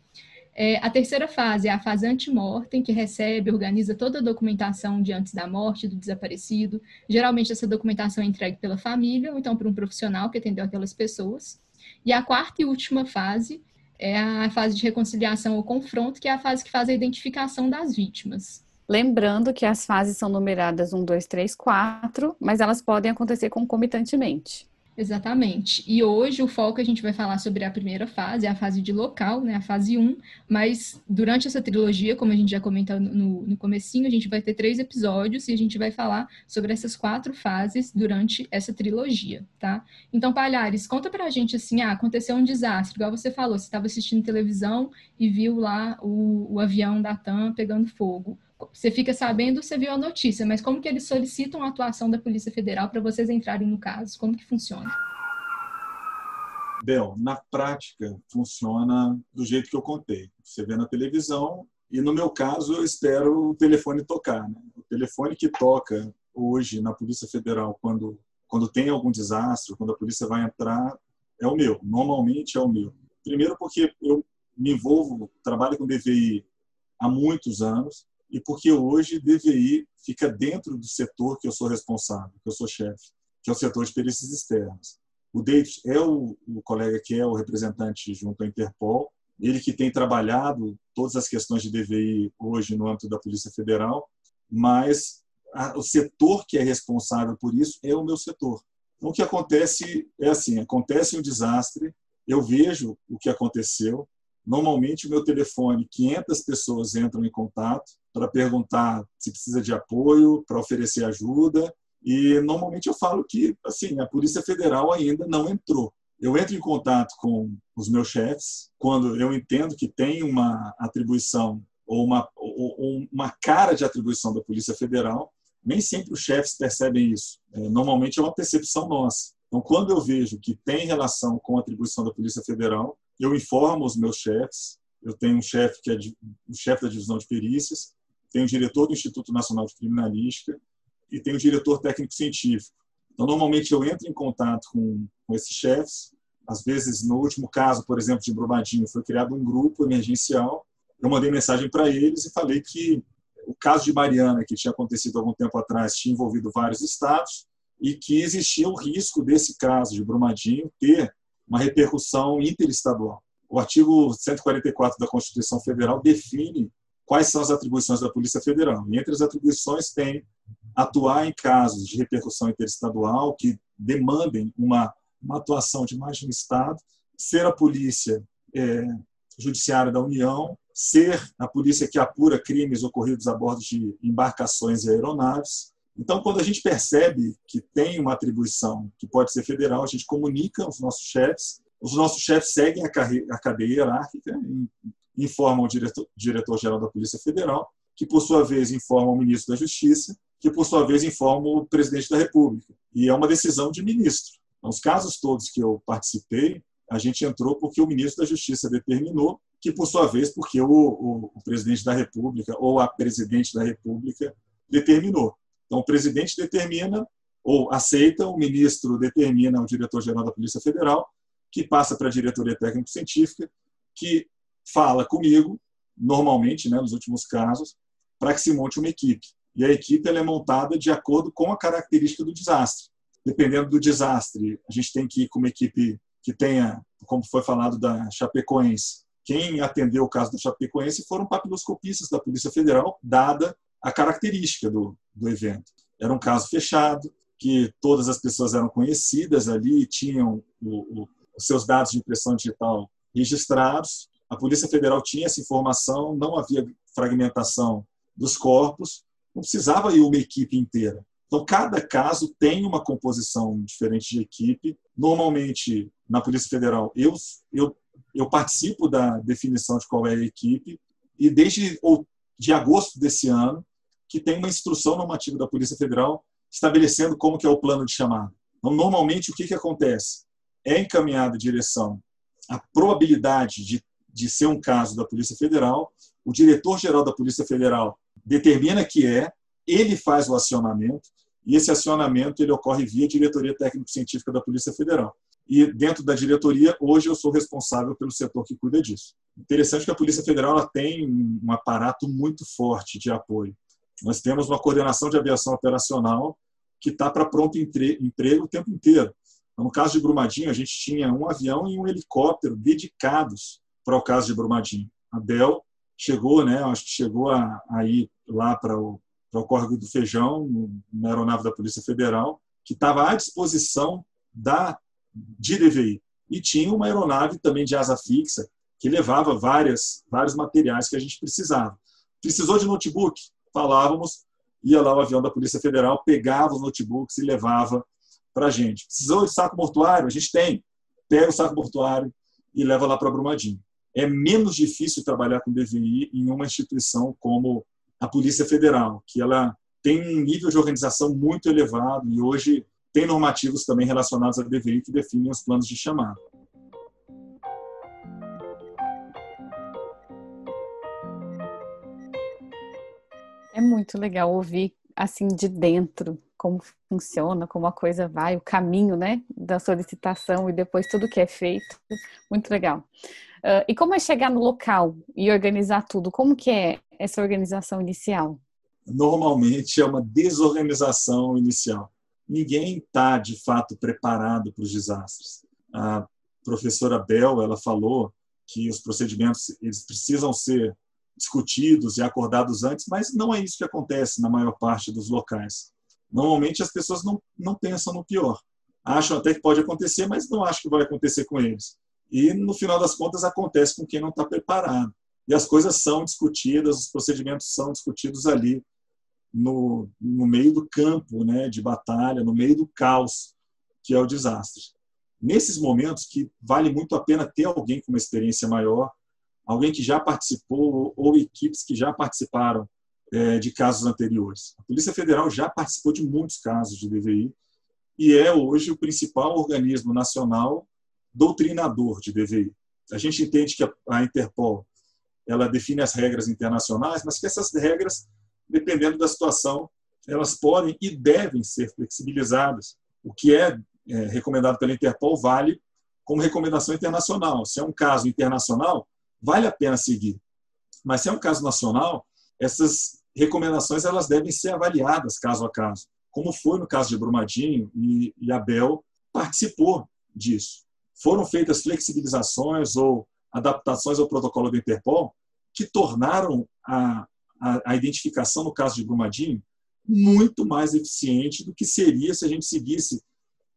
É, a terceira fase é a fase antemortem, que recebe, organiza toda a documentação de antes da morte do desaparecido. Geralmente essa documentação é entregue pela família ou então por um profissional que atendeu aquelas pessoas. E a quarta e última fase é a fase de reconciliação ou confronto, que é a fase que faz a identificação das vítimas. Lembrando que as fases são numeradas 1, 2, 3, 4, mas elas podem acontecer concomitantemente. Exatamente. E hoje o foco a gente vai falar sobre a primeira fase, a fase de local, né, a fase 1, mas durante essa trilogia, como a gente já comentou no, no comecinho, a gente vai ter três episódios e a gente vai falar sobre essas quatro fases durante essa trilogia, tá? Então, Palhares, conta pra gente assim, ah, aconteceu um desastre, igual você falou, você estava assistindo televisão e viu lá o, o avião da TAM pegando fogo você fica sabendo, você viu a notícia, mas como que eles solicitam a atuação da Polícia Federal para vocês entrarem no caso? Como que funciona? Bel, na prática funciona do jeito que eu contei. Você vê na televisão, e no meu caso eu espero o telefone tocar. Né? O telefone que toca hoje na Polícia Federal quando quando tem algum desastre, quando a polícia vai entrar, é o meu. Normalmente é o meu. Primeiro porque eu me envolvo, trabalho com DVI há muitos anos e porque hoje DVI fica dentro do setor que eu sou responsável, que eu sou chefe, que é o setor de perícias externas. O David é o, o colega que é o representante junto à Interpol, ele que tem trabalhado todas as questões de DVI hoje no âmbito da Polícia Federal, mas a, o setor que é responsável por isso é o meu setor. Então, o que acontece é assim: acontece um desastre, eu vejo o que aconteceu. Normalmente, o meu telefone, 500 pessoas entram em contato para perguntar se precisa de apoio, para oferecer ajuda. E normalmente eu falo que assim a Polícia Federal ainda não entrou. Eu entro em contato com os meus chefes quando eu entendo que tem uma atribuição ou uma, ou uma cara de atribuição da Polícia Federal. Nem sempre os chefes percebem isso. É, normalmente é uma percepção nossa. Então, quando eu vejo que tem relação com a atribuição da Polícia Federal, eu informo os meus chefes. Eu tenho um chefe que é o chefe da divisão de perícias, tenho o diretor do Instituto Nacional de Criminalística e tenho o diretor técnico científico. Então, normalmente eu entro em contato com, com esses chefes. Às vezes, no último caso, por exemplo, de Brumadinho, foi criado um grupo emergencial. Eu mandei mensagem para eles e falei que o caso de Mariana, que tinha acontecido algum tempo atrás, tinha envolvido vários estados e que existia o risco desse caso de Brumadinho ter uma repercussão interestadual. O artigo 144 da Constituição Federal define quais são as atribuições da Polícia Federal. E entre as atribuições tem atuar em casos de repercussão interestadual que demandem uma, uma atuação de mais de um Estado, ser a polícia é, judiciária da União, ser a polícia que apura crimes ocorridos a bordo de embarcações e aeronaves. Então, quando a gente percebe que tem uma atribuição que pode ser federal, a gente comunica aos nossos chefes, os nossos chefes seguem a, a cadeia hierárquica, informam o diretor-geral diretor da Polícia Federal, que, por sua vez, informa o ministro da Justiça, que, por sua vez, informa o presidente da República. E é uma decisão de ministro. Então, os casos todos que eu participei, a gente entrou porque o ministro da Justiça determinou, que, por sua vez, porque o, o, o presidente da República ou a presidente da República determinou. Então, o presidente determina ou aceita, o ministro determina o diretor-geral da Polícia Federal, que passa para a diretoria técnico-científica, que fala comigo, normalmente, né, nos últimos casos, para que se monte uma equipe. E a equipe ela é montada de acordo com a característica do desastre. Dependendo do desastre, a gente tem que ir com uma equipe que tenha, como foi falado da Chapecoense, quem atendeu o caso da Chapecoense foram papiloscopistas da Polícia Federal, dada a característica do, do evento. Era um caso fechado, que todas as pessoas eram conhecidas ali, tinham o, o, os seus dados de impressão digital registrados, a Polícia Federal tinha essa informação, não havia fragmentação dos corpos, não precisava ir uma equipe inteira. Então, cada caso tem uma composição diferente de equipe. Normalmente, na Polícia Federal, eu, eu, eu participo da definição de qual é a equipe, e desde de agosto desse ano, que tem uma instrução normativa da Polícia Federal estabelecendo como que é o plano de chamada. Então, normalmente, o que, que acontece? É encaminhada direção a probabilidade de de ser um caso da Polícia Federal, o diretor-geral da Polícia Federal determina que é, ele faz o acionamento, e esse acionamento ele ocorre via diretoria técnico-científica da Polícia Federal. E dentro da diretoria, hoje eu sou responsável pelo setor que cuida disso. Interessante que a Polícia Federal tem um aparato muito forte de apoio. Nós temos uma coordenação de aviação operacional que está para pronto emprego o tempo inteiro. No caso de Brumadinho, a gente tinha um avião e um helicóptero dedicados para o caso de Brumadinho. A Bel chegou, né, acho que chegou a, a ir lá para o, para o Córrego do Feijão, na aeronave da Polícia Federal, que estava à disposição da de DVI. E tinha uma aeronave também de asa fixa, que levava várias, vários materiais que a gente precisava. Precisou de notebook? Falávamos, ia lá o avião da Polícia Federal, pegava os notebooks e levava para a gente. Precisou de saco mortuário? A gente tem. Pega o saco mortuário e leva lá para Brumadinho é menos difícil trabalhar com DVI em uma instituição como a Polícia Federal, que ela tem um nível de organização muito elevado e hoje tem normativos também relacionados à DVI que definem os planos de chamada. Muito legal ouvir assim de dentro como funciona, como a coisa vai, o caminho, né, da solicitação e depois tudo que é feito. Muito legal. Uh, e como é chegar no local e organizar tudo? Como que é essa organização inicial? Normalmente é uma desorganização inicial. Ninguém está de fato preparado para os desastres. A professora Bell ela falou que os procedimentos eles precisam ser discutidos e acordados antes, mas não é isso que acontece na maior parte dos locais. Normalmente as pessoas não, não pensam no pior. Acham até que pode acontecer, mas não acham que vai acontecer com eles. E, no final das contas, acontece com quem não está preparado. E as coisas são discutidas, os procedimentos são discutidos ali, no, no meio do campo né, de batalha, no meio do caos, que é o desastre. Nesses momentos que vale muito a pena ter alguém com uma experiência maior, alguém que já participou ou equipes que já participaram é, de casos anteriores. A Polícia Federal já participou de muitos casos de DVI e é hoje o principal organismo nacional doutrinador de DVI. A gente entende que a Interpol ela define as regras internacionais, mas que essas regras, dependendo da situação, elas podem e devem ser flexibilizadas. O que é, é recomendado pela Interpol vale como recomendação internacional. Se é um caso internacional, vale a pena seguir. Mas se é um caso nacional, essas recomendações elas devem ser avaliadas caso a caso, como foi no caso de Brumadinho e, e Abel participou disso. Foram feitas flexibilizações ou adaptações ao protocolo do Interpol que tornaram a, a, a identificação no caso de Brumadinho muito mais eficiente do que seria se a gente seguisse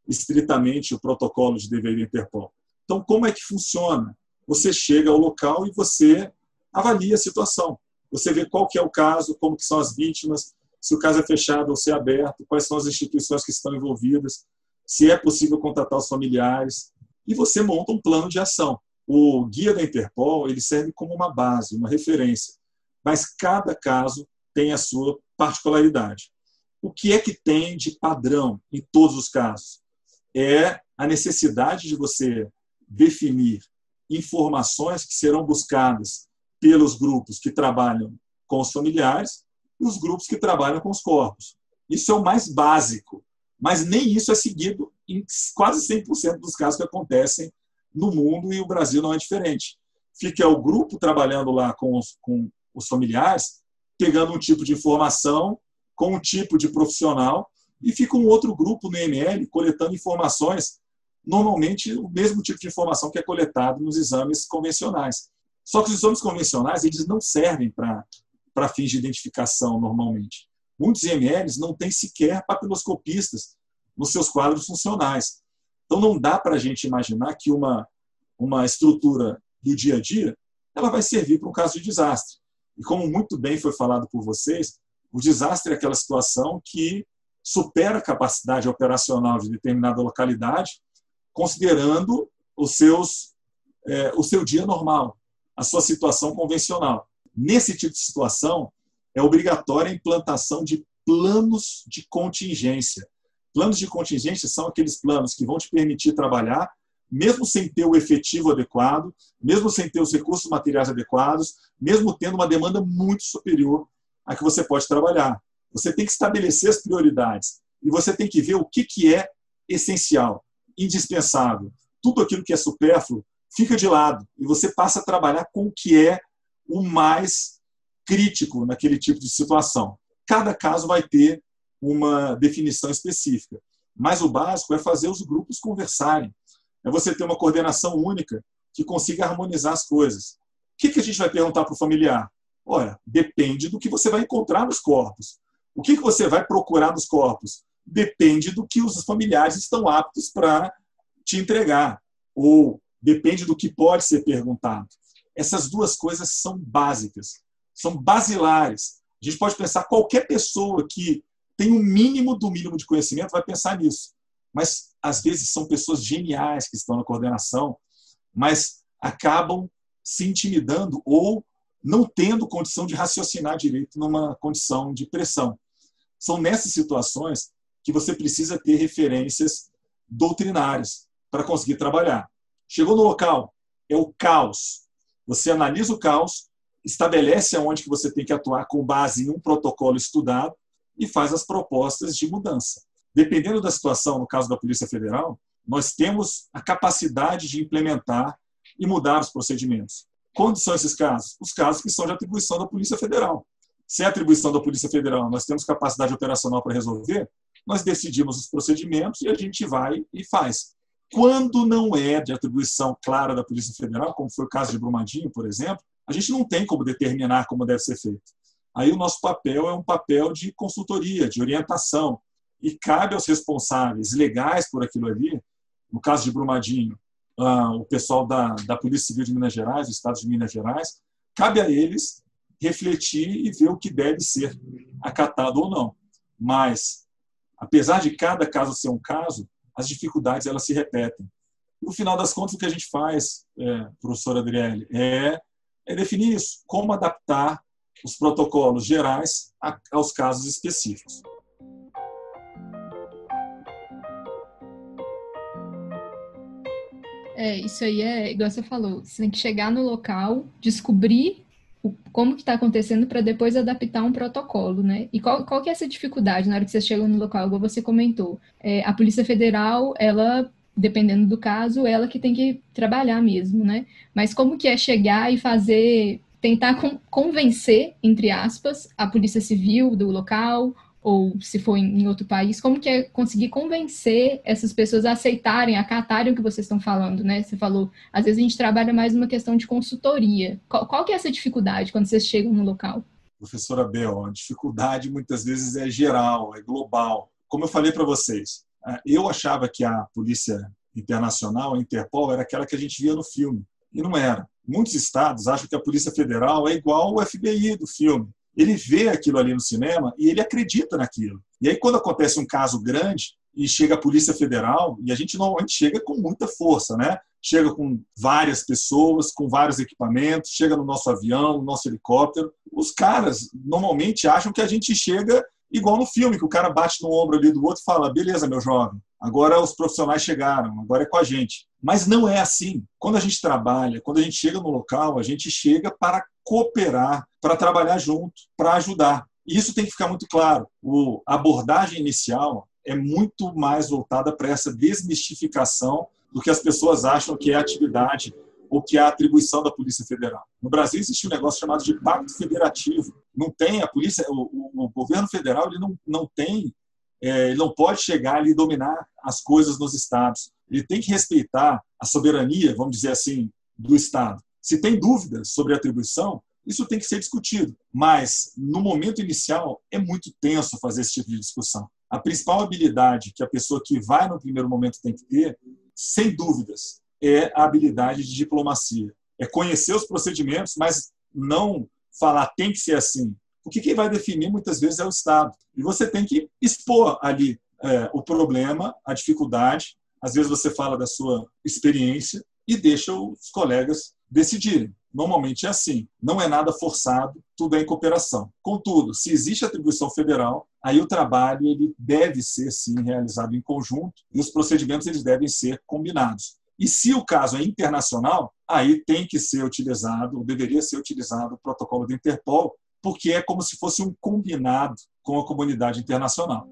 estritamente o protocolo de dever do Interpol. Então, como é que funciona? Você chega ao local e você avalia a situação. Você vê qual que é o caso, como que são as vítimas, se o caso é fechado ou se é aberto, quais são as instituições que estão envolvidas, se é possível contatar os familiares, e você monta um plano de ação. O guia da Interpol ele serve como uma base, uma referência, mas cada caso tem a sua particularidade. O que é que tem de padrão em todos os casos? É a necessidade de você definir informações que serão buscadas pelos grupos que trabalham com os familiares e os grupos que trabalham com os corpos. Isso é o mais básico, mas nem isso é seguido em quase 100% dos casos que acontecem no mundo e o Brasil não é diferente. Fica o grupo trabalhando lá com os, com os familiares, pegando um tipo de informação com um tipo de profissional e fica um outro grupo no ML coletando informações, normalmente o mesmo tipo de informação que é coletado nos exames convencionais. Só que os exames convencionais eles não servem para fins de identificação normalmente. Muitos IMLs não têm sequer papiloscopistas nos seus quadros funcionais. Então não dá para a gente imaginar que uma, uma estrutura do dia a dia ela vai servir para um caso de desastre. E como muito bem foi falado por vocês, o desastre é aquela situação que supera a capacidade operacional de determinada localidade, considerando os seus, é, o seu dia normal a sua situação convencional. Nesse tipo de situação, é obrigatória a implantação de planos de contingência. Planos de contingência são aqueles planos que vão te permitir trabalhar, mesmo sem ter o efetivo adequado, mesmo sem ter os recursos materiais adequados, mesmo tendo uma demanda muito superior a que você pode trabalhar. Você tem que estabelecer as prioridades e você tem que ver o que, que é essencial, indispensável. Tudo aquilo que é supérfluo fica de lado e você passa a trabalhar com o que é o mais crítico naquele tipo de situação. Cada caso vai ter uma definição específica, mas o básico é fazer os grupos conversarem. É você ter uma coordenação única que consiga harmonizar as coisas. O que, a gente vai perguntar para o familiar? Olha, depende do que você vai encontrar nos corpos. O que você vai procurar nos corpos? Depende do que os familiares estão aptos para te entregar. Ou depende do que pode ser perguntado. Essas duas coisas são básicas, são basilares. A gente pode pensar, qualquer pessoa que tem um mínimo do mínimo de conhecimento vai pensar nisso. Mas, às vezes, são pessoas geniais que estão na coordenação, mas acabam se intimidando ou não tendo condição de raciocinar direito numa condição de pressão. São nessas situações que você precisa ter referências doutrinárias para conseguir trabalhar. Chegou no local, é o caos. Você analisa o caos estabelece aonde que você tem que atuar com base em um protocolo estudado e faz as propostas de mudança. Dependendo da situação, no caso da Polícia Federal, nós temos a capacidade de implementar e mudar os procedimentos. Quando são esses casos? Os casos que são de atribuição da Polícia Federal. Se é atribuição da Polícia Federal, nós temos capacidade operacional para resolver, nós decidimos os procedimentos e a gente vai e faz. Quando não é de atribuição clara da Polícia Federal, como foi o caso de Brumadinho, por exemplo, a gente não tem como determinar como deve ser feito. Aí o nosso papel é um papel de consultoria, de orientação, e cabe aos responsáveis legais por aquilo ali, no caso de Brumadinho, uh, o pessoal da, da Polícia Civil de Minas Gerais, do Estado de Minas Gerais, cabe a eles refletir e ver o que deve ser acatado ou não. Mas, apesar de cada caso ser um caso, as dificuldades elas se repetem. No final das contas, o que a gente faz, é, professor Adriele, é, é definir isso, como adaptar os protocolos gerais aos casos específicos. É, isso aí é, igual você falou, você tem que chegar no local, descobrir como que está acontecendo para depois adaptar um protocolo, né? E qual, qual que é essa dificuldade na hora que você chega no local, igual você comentou? É, a Polícia Federal, ela, dependendo do caso, ela que tem que trabalhar mesmo, né? Mas como que é chegar e fazer, tentar convencer, entre aspas, a Polícia Civil do local ou se for em, outro país, como que é conseguir convencer essas pessoas a aceitarem, a acatarem o que vocês estão falando, né? Você falou, às vezes a gente trabalha mais numa questão de consultoria. Qual, qual que é essa dificuldade quando vocês chegam no local? Professora Bel, a dificuldade muitas vezes é geral, é global. Como eu falei para vocês, ah, eu achava que a Polícia Internacional, a Interpol, era aquela que a gente via no filme. E não era. Muitos estados acham que a Polícia Federal é igual ao FBI do filme ele vê aquilo ali no cinema e ele acredita naquilo. E aí, quando acontece um caso grande e chega a Polícia Federal, e a gente normalmente chega com muita força, né? Chega com várias pessoas, com vários equipamentos, chega no nosso avião, no nosso helicóptero. Os caras normalmente acham que a gente chega igual no filme, que o cara bate no ombro ali do outro e fala: beleza, meu jovem, agora os profissionais chegaram, agora é com a gente. Mas não é assim. Quando a gente trabalha, quando a gente chega no local, a gente chega para cooperar, para trabalhar junto, para ajudar. E isso tem que ficar muito claro. a abordagem inicial é muito mais voltada para essa desmistificação do que as pessoas acham que é atividade ou que é a atribuição da Polícia Federal. No Brasil existe um negócio chamado de pacto federativo. Não tem a polícia, o, o, o governo federal ele não, não tem, ele não pode chegar e dominar as coisas nos estados. Ele tem que respeitar a soberania, vamos dizer assim, do estado. Se tem dúvidas sobre a atribuição, isso tem que ser discutido. Mas, no momento inicial, é muito tenso fazer esse tipo de discussão. A principal habilidade que a pessoa que vai no primeiro momento tem que ter, sem dúvidas, é a habilidade de diplomacia. É conhecer os procedimentos, mas não falar tem que ser assim. Porque quem vai definir muitas vezes é o Estado. E você tem que expor ali é, o problema, a dificuldade. Às vezes você fala da sua experiência e deixa os colegas decidirem. Normalmente é assim, não é nada forçado, tudo é em cooperação. Contudo, se existe atribuição federal, aí o trabalho ele deve ser sim realizado em conjunto e os procedimentos eles devem ser combinados. E se o caso é internacional, aí tem que ser utilizado, ou deveria ser utilizado o protocolo do Interpol, porque é como se fosse um combinado com a comunidade internacional.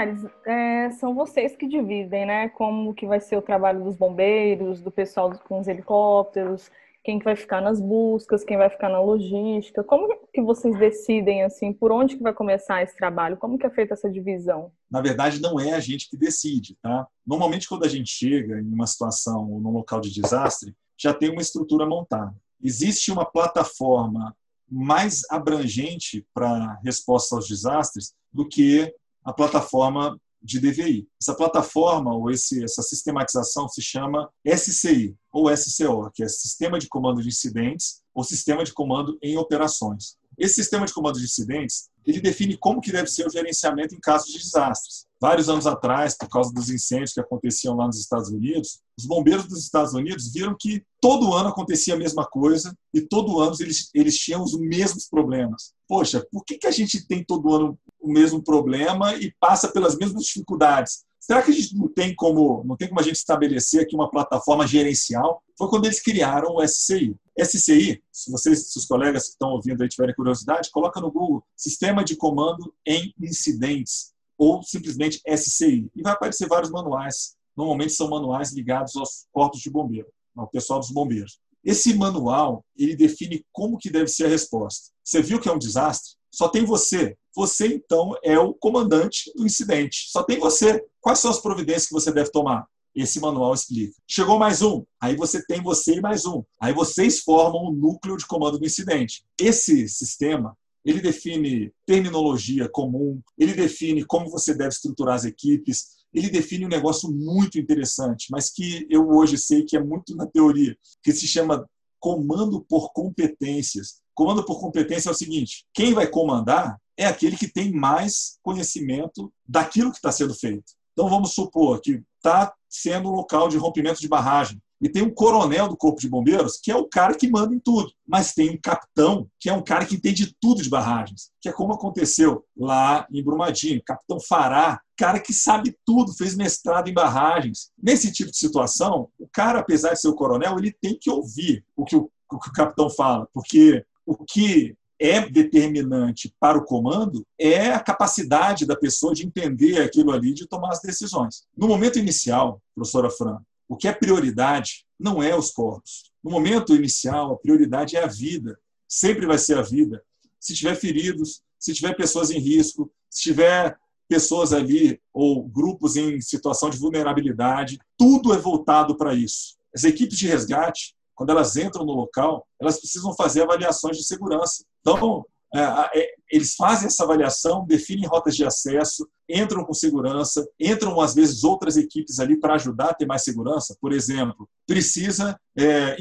Linhares, é, são vocês que dividem, né? Como que vai ser o trabalho dos bombeiros, do pessoal com os helicópteros, quem que vai ficar nas buscas, quem vai ficar na logística. Como que vocês decidem assim, por onde que vai começar esse trabalho? Como que é feita essa divisão? Na verdade, não é a gente que decide, tá? Normalmente quando a gente chega em uma situação ou num local de desastre, já tem uma estrutura montada. Existe uma plataforma mais abrangente para resposta aos desastres do que a plataforma de DVI. Essa plataforma ou esse, essa sistematização se chama SCI ou SCO, que é Sistema de Comando de Incidentes ou Sistema de Comando em Operações. Esse sistema de comando de incidentes, ele define como que deve ser o gerenciamento em casos de desastres. Vários anos atrás, por causa dos incêndios que aconteciam lá nos Estados Unidos, os bombeiros dos Estados Unidos viram que todo ano acontecia a mesma coisa e todo ano eles, eles tinham os mesmos problemas. Poxa, por que, que a gente tem todo ano o mesmo problema e passa pelas mesmas dificuldades? Será que a gente não tem como não tem como a gente estabelecer aqui uma plataforma gerencial? Foi quando eles criaram o SCI. SCI, se vocês, se os colegas que estão ouvindo aí tiverem curiosidade, coloca no Google Sistema de Comando em Incidentes ou simplesmente SCI e vai aparecer vários manuais. Normalmente são manuais ligados aos corpos de bombeiro, ao pessoal dos bombeiros. Esse manual ele define como que deve ser a resposta. Você viu que é um desastre? Só tem você. Você, então, é o comandante do incidente. Só tem você. Quais são as providências que você deve tomar? Esse manual explica. Chegou mais um, aí você tem você e mais um. Aí vocês formam o núcleo de comando do incidente. Esse sistema, ele define terminologia comum, ele define como você deve estruturar as equipes, ele define um negócio muito interessante, mas que eu hoje sei que é muito na teoria, que se chama comando por competências. Comando por competência é o seguinte: quem vai comandar é aquele que tem mais conhecimento daquilo que está sendo feito. Então vamos supor que está sendo um local de rompimento de barragem. E tem um coronel do Corpo de Bombeiros, que é o cara que manda em tudo. Mas tem um capitão, que é um cara que entende tudo de barragens, que é como aconteceu lá em Brumadinho. Capitão Fará, cara que sabe tudo, fez mestrado em barragens. Nesse tipo de situação, o cara, apesar de ser o coronel, ele tem que ouvir o que o, o, que o capitão fala, porque o que é determinante para o comando é a capacidade da pessoa de entender aquilo ali, de tomar as decisões. No momento inicial, professora Fran, o que é prioridade não é os corpos. No momento inicial, a prioridade é a vida. Sempre vai ser a vida. Se tiver feridos, se tiver pessoas em risco, se tiver pessoas ali ou grupos em situação de vulnerabilidade, tudo é voltado para isso. As equipes de resgate quando elas entram no local, elas precisam fazer avaliações de segurança. Então, é, é, eles fazem essa avaliação, definem rotas de acesso, entram com segurança, entram às vezes outras equipes ali para ajudar a ter mais segurança. Por exemplo, precisa é,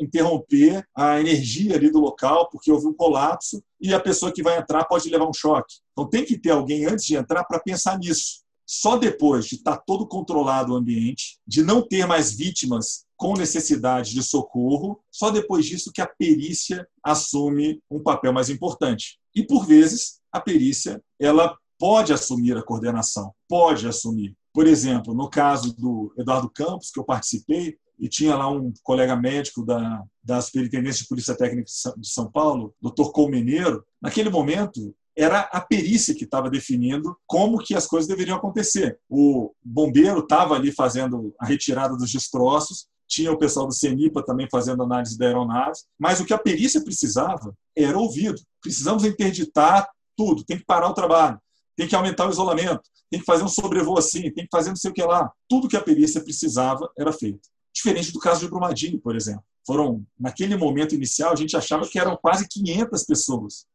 interromper a energia ali do local porque houve um colapso e a pessoa que vai entrar pode levar um choque. Então tem que ter alguém antes de entrar para pensar nisso. Só depois de estar todo controlado o ambiente, de não ter mais vítimas com necessidade de socorro, só depois disso que a perícia assume um papel mais importante. E por vezes a perícia ela pode assumir a coordenação, pode assumir. Por exemplo, no caso do Eduardo Campos, que eu participei, e tinha lá um colega médico da, da Superintendência de Polícia Técnica de São Paulo, Dr. Colmeneiro, naquele momento era a perícia que estava definindo como que as coisas deveriam acontecer. O bombeiro estava ali fazendo a retirada dos destroços, tinha o pessoal do CENIPA também fazendo análise da aeronave, mas o que a perícia precisava era ouvido. Precisamos interditar tudo, tem que parar o trabalho, tem que aumentar o isolamento, tem que fazer um sobrevoo assim, tem que fazer não sei o que lá. Tudo que a perícia precisava era feito. Diferente do caso de Brumadinho, por exemplo. Foram, naquele momento inicial, a gente achava que eram quase 500 pessoas.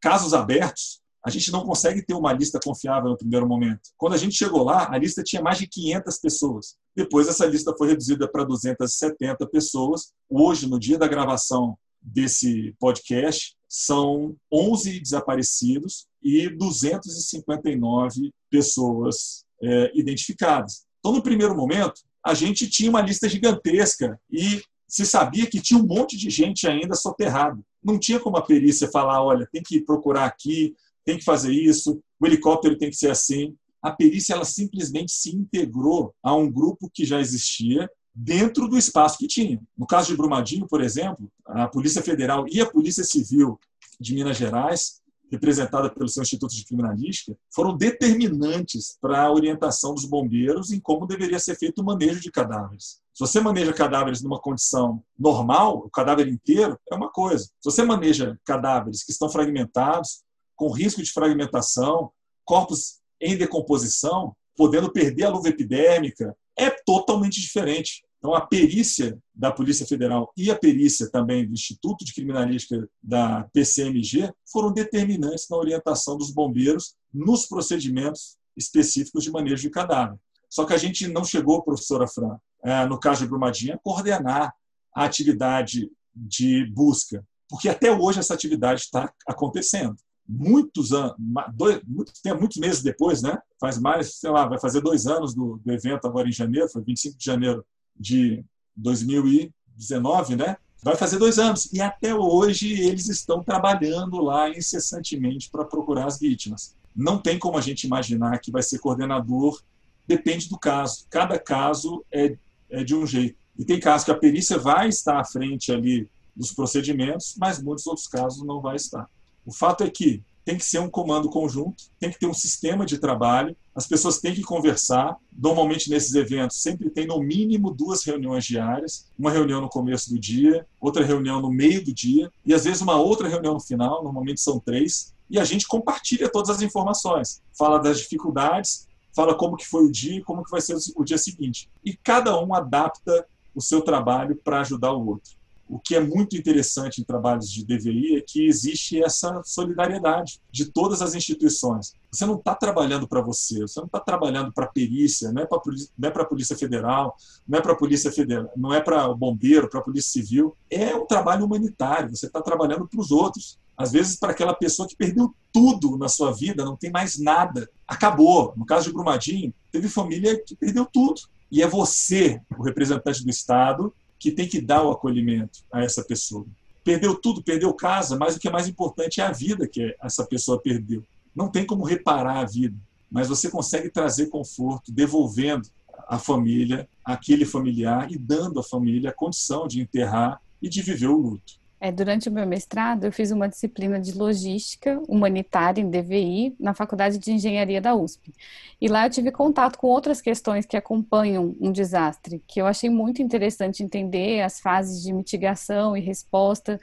Casos abertos, a gente não consegue ter uma lista confiável no primeiro momento. Quando a gente chegou lá, a lista tinha mais de 500 pessoas. Depois, essa lista foi reduzida para 270 pessoas. Hoje, no dia da gravação desse podcast, são 11 desaparecidos e 259 pessoas é, identificadas. Então, no primeiro momento, a gente tinha uma lista gigantesca e se sabia que tinha um monte de gente ainda soterrado. Não tinha como a perícia falar, olha, tem que procurar aqui, tem que fazer isso, o helicóptero tem que ser assim. A perícia ela simplesmente se integrou a um grupo que já existia dentro do espaço que tinha. No caso de Brumadinho, por exemplo, a Polícia Federal e a Polícia Civil de Minas Gerais, representada pelo seu Instituto de Criminalística, foram determinantes para a orientação dos bombeiros em como deveria ser feito o manejo de cadáveres. Se você maneja cadáveres numa condição normal, o cadáver inteiro é uma coisa. Se você maneja cadáveres que estão fragmentados, com risco de fragmentação, corpos em decomposição, podendo perder a luva epidérmica, é totalmente diferente. Então, a perícia da Polícia Federal e a perícia também do Instituto de Criminalística da PCMG foram determinantes na orientação dos bombeiros nos procedimentos específicos de manejo de cadáver. Só que a gente não chegou, professora Fran, é, no caso de Brumadinho, a coordenar a atividade de busca, porque até hoje essa atividade está acontecendo muitos anos, dois, muito tempo, muitos meses depois, né? Faz mais, sei lá, vai fazer dois anos do, do evento agora em janeiro, foi 25 de janeiro de 2019, né? Vai fazer dois anos. E até hoje eles estão trabalhando lá incessantemente para procurar as vítimas. Não tem como a gente imaginar que vai ser coordenador depende do caso. Cada caso é, é de um jeito. E tem casos que a perícia vai estar à frente ali dos procedimentos, mas muitos outros casos não vai estar. O fato é que tem que ser um comando conjunto, tem que ter um sistema de trabalho, as pessoas têm que conversar. Normalmente, nesses eventos, sempre tem no mínimo duas reuniões diárias: uma reunião no começo do dia, outra reunião no meio do dia, e às vezes uma outra reunião no final, normalmente são três, e a gente compartilha todas as informações, fala das dificuldades, fala como que foi o dia como que vai ser o dia seguinte. E cada um adapta o seu trabalho para ajudar o outro o que é muito interessante em trabalhos de DVI é que existe essa solidariedade de todas as instituições. Você não está trabalhando para você, você não está trabalhando para a perícia, não é para é a Polícia Federal, não é para a Polícia Federal, não é para o bombeiro, para a Polícia Civil. É um trabalho humanitário, você está trabalhando para os outros. Às vezes, para aquela pessoa que perdeu tudo na sua vida, não tem mais nada, acabou. No caso de Brumadinho, teve família que perdeu tudo. E é você, o representante do Estado, que tem que dar o acolhimento a essa pessoa. Perdeu tudo, perdeu casa, mas o que é mais importante é a vida que essa pessoa perdeu. Não tem como reparar a vida, mas você consegue trazer conforto, devolvendo à família, aquele familiar e dando à família a condição de enterrar e de viver o luto. É, durante o meu mestrado, eu fiz uma disciplina de logística humanitária em DVI na Faculdade de Engenharia da USP. E lá eu tive contato com outras questões que acompanham um desastre, que eu achei muito interessante entender as fases de mitigação e resposta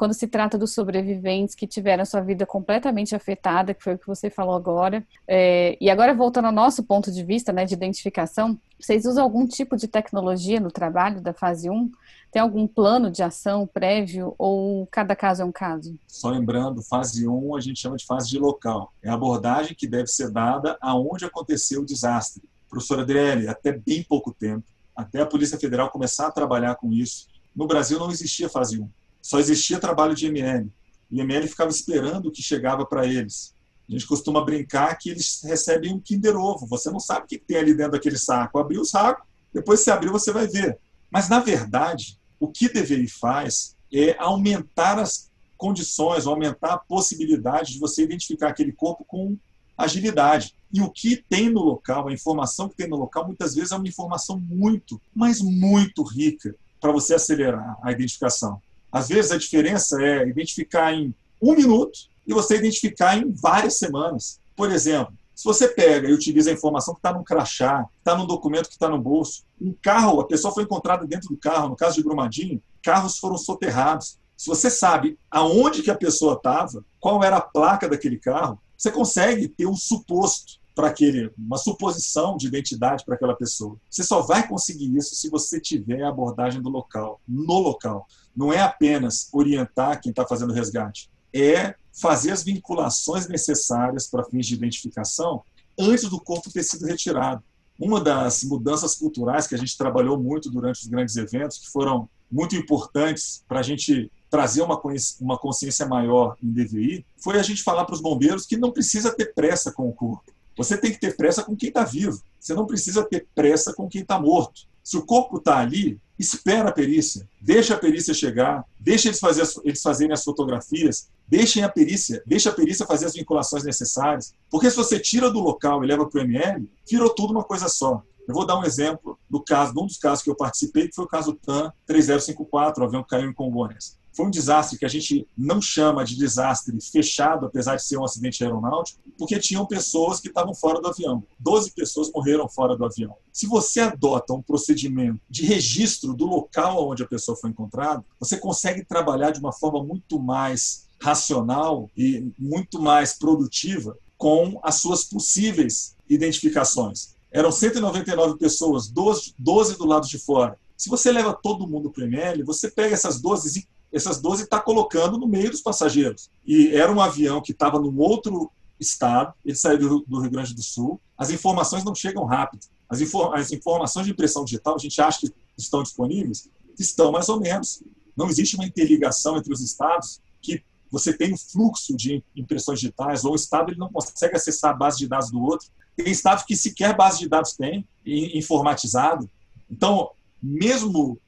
quando se trata dos sobreviventes que tiveram sua vida completamente afetada, que foi o que você falou agora. É, e agora, voltando ao nosso ponto de vista né, de identificação, vocês usam algum tipo de tecnologia no trabalho da fase 1? Tem algum plano de ação prévio ou cada caso é um caso? Só lembrando, fase 1 a gente chama de fase de local. É a abordagem que deve ser dada aonde aconteceu o desastre. Professora Adriele, até bem pouco tempo, até a Polícia Federal começar a trabalhar com isso, no Brasil não existia fase 1 só existia trabalho de ML. E ML ficava esperando o que chegava para eles. A gente costuma brincar que eles recebem um Kinder Ovo. Você não sabe o que tem ali dentro daquele saco. Abriu o saco, depois se abrir você vai ver. Mas, na verdade, o que DVI faz é aumentar as condições, aumentar a possibilidade de você identificar aquele corpo com agilidade. E o que tem no local, a informação que tem no local, muitas vezes é uma informação muito, mas muito rica para você acelerar a identificação. Às vezes a diferença é identificar em um minuto e você identificar em várias semanas. Por exemplo, se você pega e utiliza a informação que está no crachá, está no documento que está no bolso, um carro, a pessoa foi encontrada dentro do carro, no caso de Brumadinho, carros foram soterrados. Se você sabe aonde que a pessoa estava, qual era a placa daquele carro, você consegue ter um suposto para aquele, uma suposição de identidade para aquela pessoa. Você só vai conseguir isso se você tiver a abordagem do local, no local. Não é apenas orientar quem está fazendo o resgate, é fazer as vinculações necessárias para fins de identificação antes do corpo ter sido retirado. Uma das mudanças culturais que a gente trabalhou muito durante os grandes eventos, que foram muito importantes para a gente trazer uma, uma consciência maior em DVI, foi a gente falar para os bombeiros que não precisa ter pressa com o corpo. Você tem que ter pressa com quem está vivo. Você não precisa ter pressa com quem está morto. Se o corpo está ali, espera a perícia, deixa a perícia chegar, deixa eles, fazer as, eles fazerem as fotografias, deixem a perícia, deixa a perícia fazer as vinculações necessárias. Porque se você tira do local e leva para o ML, virou tudo uma coisa só. Eu vou dar um exemplo do caso, de um dos casos que eu participei, que foi o caso TAM 3054, o avião que caiu em Congonhas. Foi um desastre que a gente não chama de desastre fechado, apesar de ser um acidente aeronáutico, porque tinham pessoas que estavam fora do avião. Doze pessoas morreram fora do avião. Se você adota um procedimento de registro do local onde a pessoa foi encontrada, você consegue trabalhar de uma forma muito mais racional e muito mais produtiva com as suas possíveis identificações. Eram 199 pessoas, 12, 12 do lado de fora. Se você leva todo mundo para o ML, você pega essas 12 e essas 12 está colocando no meio dos passageiros. E era um avião que estava num outro estado, ele saiu do, Rio Grande do Sul. As informações não chegam rápido. As, infor as informações de impressão digital, a gente acha que estão disponíveis, estão mais ou menos. Não existe uma interligação entre os estados que você tem um fluxo de impressões digitais, ou o estado ele não consegue acessar a base de dados do outro. Tem estados que sequer base de dados tem, informatizado. Então, mesmo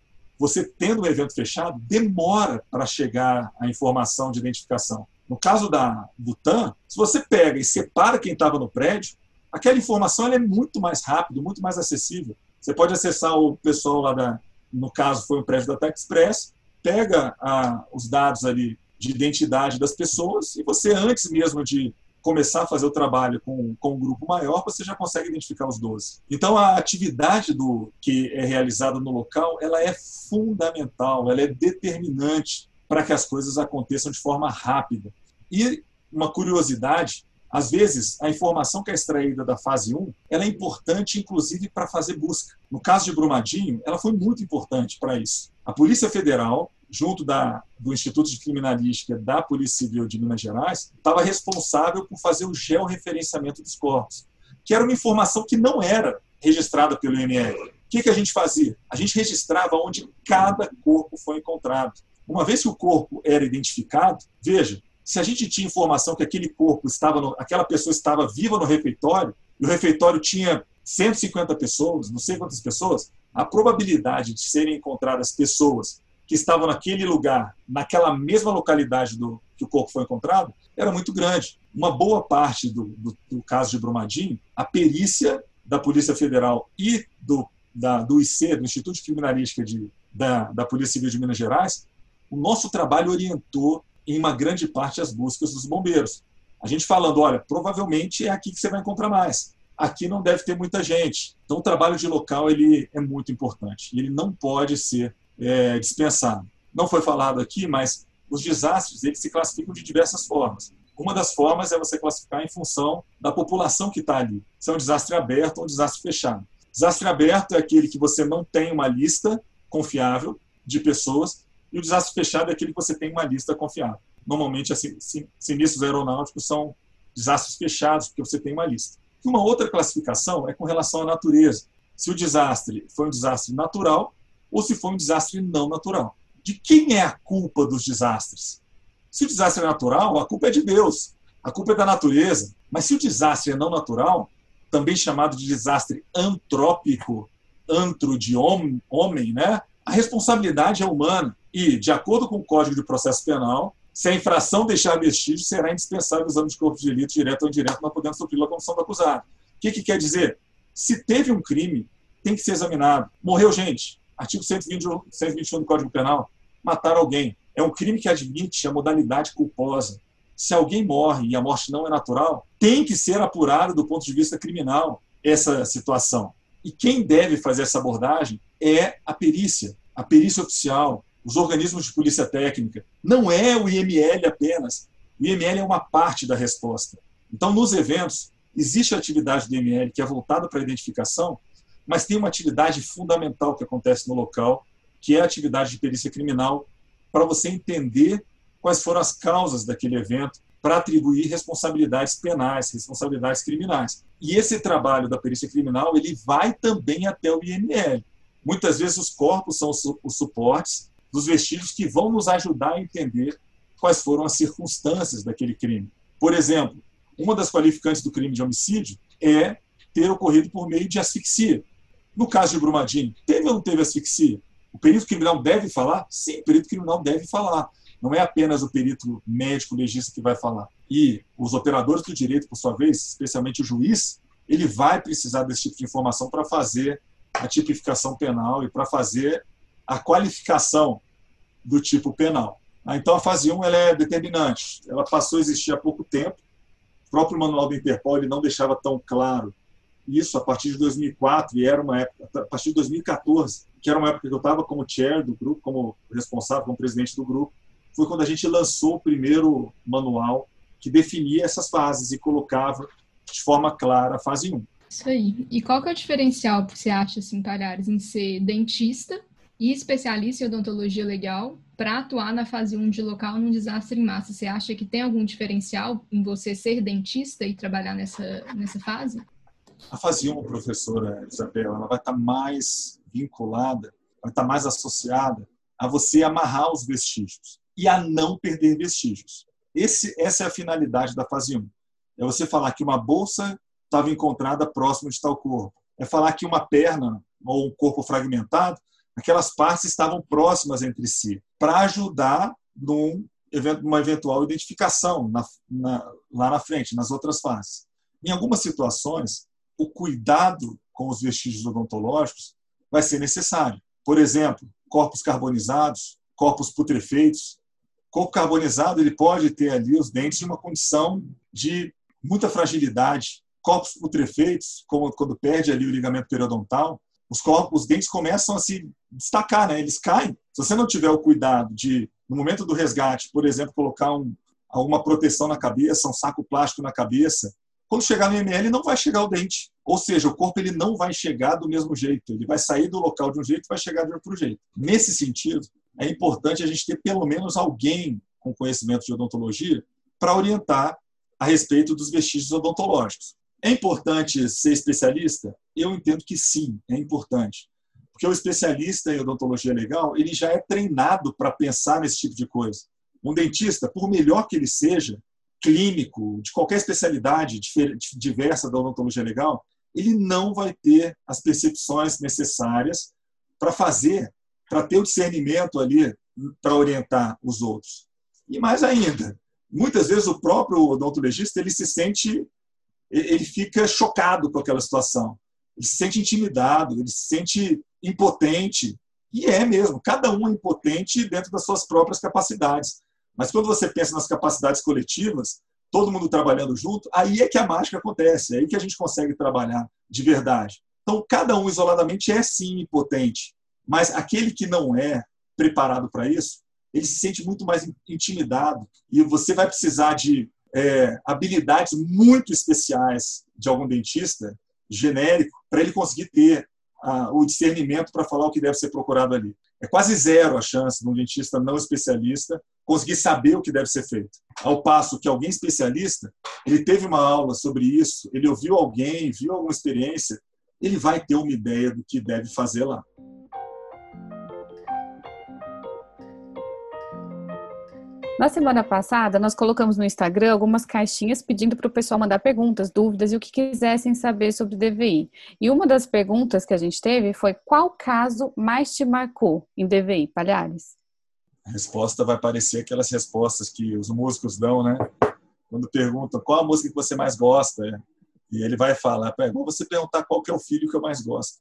você tendo um evento fechado, demora para chegar a informação de identificação. No caso da, TAM, se você pega e separa quem estava no prédio, aquela informação é muito mais rápida, muito mais acessível. Você pode acessar o pessoal lá da, no caso foi um prédio da Tech Express, pega ah, os dados ali de identidade das pessoas e você, antes mesmo de começar a fazer o trabalho com, com um grupo maior, você já consegue identificar os 12. Então, a atividade do que é realizada no local, ela é fundamental, ela é determinante para que as coisas aconteçam de forma rápida. E uma curiosidade, às vezes, a informação que é extraída da fase 1, ela é importante, inclusive, para fazer busca. No caso de Brumadinho, ela foi muito importante para isso. A Polícia Federal junto da, do Instituto de Criminalística da Polícia Civil de Minas Gerais, estava responsável por fazer o georreferenciamento dos corpos, que era uma informação que não era registrada pelo IML. O que, que a gente fazia? A gente registrava onde cada corpo foi encontrado. Uma vez que o corpo era identificado, veja, se a gente tinha informação que aquele corpo estava, no, aquela pessoa estava viva no refeitório, e o refeitório tinha 150 pessoas, não sei quantas pessoas, a probabilidade de serem encontradas pessoas que estavam naquele lugar, naquela mesma localidade do que o corpo foi encontrado, era muito grande. Uma boa parte do, do, do caso de Brumadinho, a perícia da Polícia Federal e do, da, do IC, do Instituto de Criminalística de, da, da Polícia Civil de Minas Gerais, o nosso trabalho orientou em uma grande parte as buscas dos bombeiros. A gente falando, olha, provavelmente é aqui que você vai encontrar mais. Aqui não deve ter muita gente. Então, o trabalho de local ele é muito importante. Ele não pode ser é, dispensado. Não foi falado aqui, mas os desastres eles se classificam de diversas formas. Uma das formas é você classificar em função da população que está ali. Se é um desastre aberto ou um desastre fechado. Desastre aberto é aquele que você não tem uma lista confiável de pessoas e o desastre fechado é aquele que você tem uma lista confiável. Normalmente, assim, sinistros aeronáuticos são desastres fechados, porque você tem uma lista. Uma outra classificação é com relação à natureza. Se o desastre foi um desastre natural, ou se foi um desastre não natural. De quem é a culpa dos desastres? Se o desastre é natural, a culpa é de Deus, a culpa é da natureza. Mas se o desastre é não natural, também chamado de desastre antrópico, antro de homem, homem, né? A responsabilidade é humana e, de acordo com o Código de Processo Penal, se a infração deixar vestígio, será indispensável o exame de corpo de delito, direto ou indireto, não podendo sofrer a condição do acusado. O que, que quer dizer? Se teve um crime, tem que ser examinado. Morreu gente, Artigo 121, 121 do Código Penal, matar alguém. É um crime que admite a modalidade culposa. Se alguém morre e a morte não é natural, tem que ser apurado do ponto de vista criminal essa situação. E quem deve fazer essa abordagem é a perícia, a perícia oficial, os organismos de polícia técnica. Não é o IML apenas. O IML é uma parte da resposta. Então, nos eventos, existe a atividade do IML que é voltada para a identificação, mas tem uma atividade fundamental que acontece no local, que é a atividade de perícia criminal, para você entender quais foram as causas daquele evento, para atribuir responsabilidades penais, responsabilidades criminais. E esse trabalho da perícia criminal, ele vai também até o IML. Muitas vezes os corpos são os suportes dos vestígios que vão nos ajudar a entender quais foram as circunstâncias daquele crime. Por exemplo, uma das qualificantes do crime de homicídio é ter ocorrido por meio de asfixia. No caso de Brumadinho, teve ou não teve asfixia? O perito criminal deve falar? Sim, o perito criminal deve falar. Não é apenas o perito médico legista que vai falar. E os operadores do direito, por sua vez, especialmente o juiz, ele vai precisar desse tipo de informação para fazer a tipificação penal e para fazer a qualificação do tipo penal. Ah, então, a fase 1 ela é determinante. Ela passou a existir há pouco tempo. O próprio manual do Interpol ele não deixava tão claro isso a partir de 2004 e era uma época a partir de 2014 que era uma época que eu estava como chair do grupo como responsável como presidente do grupo foi quando a gente lançou o primeiro manual que definia essas fases e colocava de forma clara a fase 1 isso aí e qual que é o diferencial que você acha assim Palhares em ser dentista e especialista em odontologia legal para atuar na fase 1 de local num desastre em massa. Você acha que tem algum diferencial em você ser dentista e trabalhar nessa, nessa fase? A 1, professora Isabel, ela vai estar mais vinculada, vai estar mais associada a você amarrar os vestígios e a não perder vestígios. Esse, essa é a finalidade da fase 1. É você falar que uma bolsa estava encontrada próximo de tal corpo. É falar que uma perna ou um corpo fragmentado, aquelas partes estavam próximas entre si, para ajudar num, numa eventual identificação na, na, lá na frente, nas outras fases. Em algumas situações, o cuidado com os vestígios odontológicos vai ser necessário. Por exemplo, corpos carbonizados, corpos putrefeitos. Corpo carbonizado ele pode ter ali os dentes em uma condição de muita fragilidade. Corpos putrefeitos, como quando perde ali o ligamento periodontal, os, corpos, os dentes começam a se destacar, né? eles caem. Se você não tiver o cuidado de, no momento do resgate, por exemplo, colocar um, alguma proteção na cabeça, um saco plástico na cabeça, quando chegar no ML não vai chegar o dente. Ou seja, o corpo ele não vai chegar do mesmo jeito. Ele vai sair do local de um jeito e vai chegar de outro jeito. Nesse sentido, é importante a gente ter pelo menos alguém com conhecimento de odontologia para orientar a respeito dos vestígios odontológicos. É importante ser especialista? Eu entendo que sim, é importante. Porque o especialista em odontologia legal, ele já é treinado para pensar nesse tipo de coisa. Um dentista, por melhor que ele seja, clínico, de qualquer especialidade diversa da odontologia legal, ele não vai ter as percepções necessárias para fazer, para ter o discernimento ali para orientar os outros. E mais ainda, muitas vezes o próprio odontologista ele se sente, ele fica chocado com aquela situação, ele se sente intimidado, ele se sente impotente e é mesmo. Cada um é impotente dentro das suas próprias capacidades. Mas quando você pensa nas capacidades coletivas, todo mundo trabalhando junto, aí é que a mágica acontece, é aí que a gente consegue trabalhar de verdade. Então, cada um isoladamente é sim impotente, mas aquele que não é preparado para isso, ele se sente muito mais intimidado e você vai precisar de é, habilidades muito especiais de algum dentista genérico para ele conseguir ter o discernimento para falar o que deve ser procurado ali. É quase zero a chance de um dentista não especialista conseguir saber o que deve ser feito. Ao passo que alguém especialista, ele teve uma aula sobre isso, ele ouviu alguém, viu alguma experiência, ele vai ter uma ideia do que deve fazer lá. Na semana passada, nós colocamos no Instagram algumas caixinhas pedindo para o pessoal mandar perguntas, dúvidas e o que quisessem saber sobre DVI. E uma das perguntas que a gente teve foi: qual caso mais te marcou em DVI, Palhares? A resposta vai parecer aquelas respostas que os músicos dão, né? Quando perguntam qual a música que você mais gosta, e ele vai falar: é igual você perguntar qual que é o filho que eu mais gosto.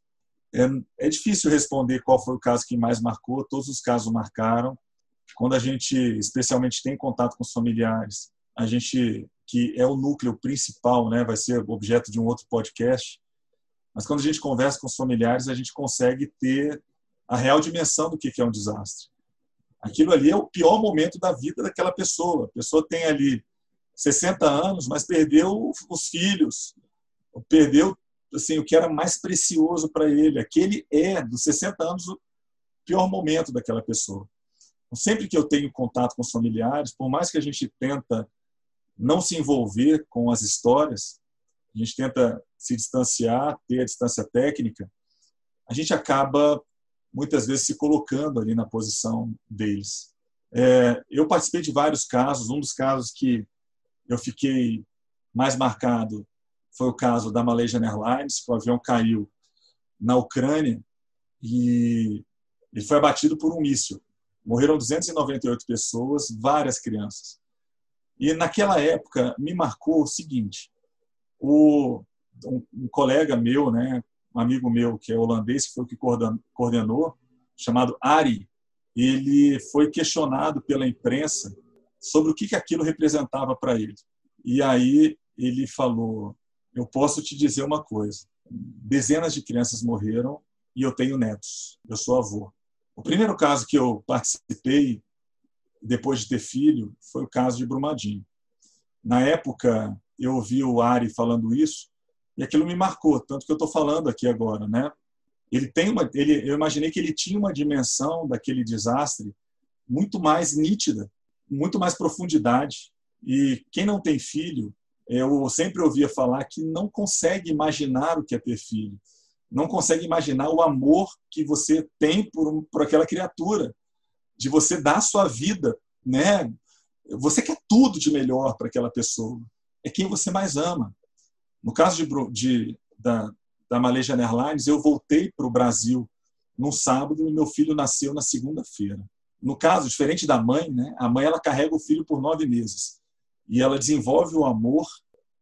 É, é difícil responder qual foi o caso que mais marcou, todos os casos marcaram quando a gente, especialmente, tem contato com os familiares, a gente que é o núcleo principal, né, vai ser objeto de um outro podcast. Mas quando a gente conversa com os familiares, a gente consegue ter a real dimensão do que é um desastre. Aquilo ali é o pior momento da vida daquela pessoa. A pessoa tem ali 60 anos, mas perdeu os filhos, perdeu assim o que era mais precioso para ele. Aquele é dos 60 anos o pior momento daquela pessoa. Sempre que eu tenho contato com os familiares, por mais que a gente tenta não se envolver com as histórias, a gente tenta se distanciar, ter a distância técnica, a gente acaba muitas vezes se colocando ali na posição deles. É, eu participei de vários casos. Um dos casos que eu fiquei mais marcado foi o caso da Malaysian Airlines, que o avião caiu na Ucrânia e ele foi abatido por um míssil. Morreram 298 pessoas, várias crianças. E naquela época me marcou o seguinte: o, um, um colega meu, né, um amigo meu que é holandês, que foi o que coordenou, chamado Ari, ele foi questionado pela imprensa sobre o que, que aquilo representava para ele. E aí ele falou: Eu posso te dizer uma coisa. Dezenas de crianças morreram e eu tenho netos. Eu sou avô. O primeiro caso que eu participei depois de ter filho foi o caso de Brumadinho. Na época, eu ouvi o Ari falando isso e aquilo me marcou, tanto que eu estou falando aqui agora, né? Ele tem uma, ele, eu imaginei que ele tinha uma dimensão daquele desastre muito mais nítida, muito mais profundidade. E quem não tem filho, eu sempre ouvia falar que não consegue imaginar o que é ter filho não consegue imaginar o amor que você tem por, por aquela criatura, de você dar sua vida, né? Você quer tudo de melhor para aquela pessoa. É quem você mais ama. No caso de, de da, da Malaysian Airlines, eu voltei para o Brasil no sábado e meu filho nasceu na segunda-feira. No caso, diferente da mãe, né? A mãe ela carrega o filho por nove meses e ela desenvolve o amor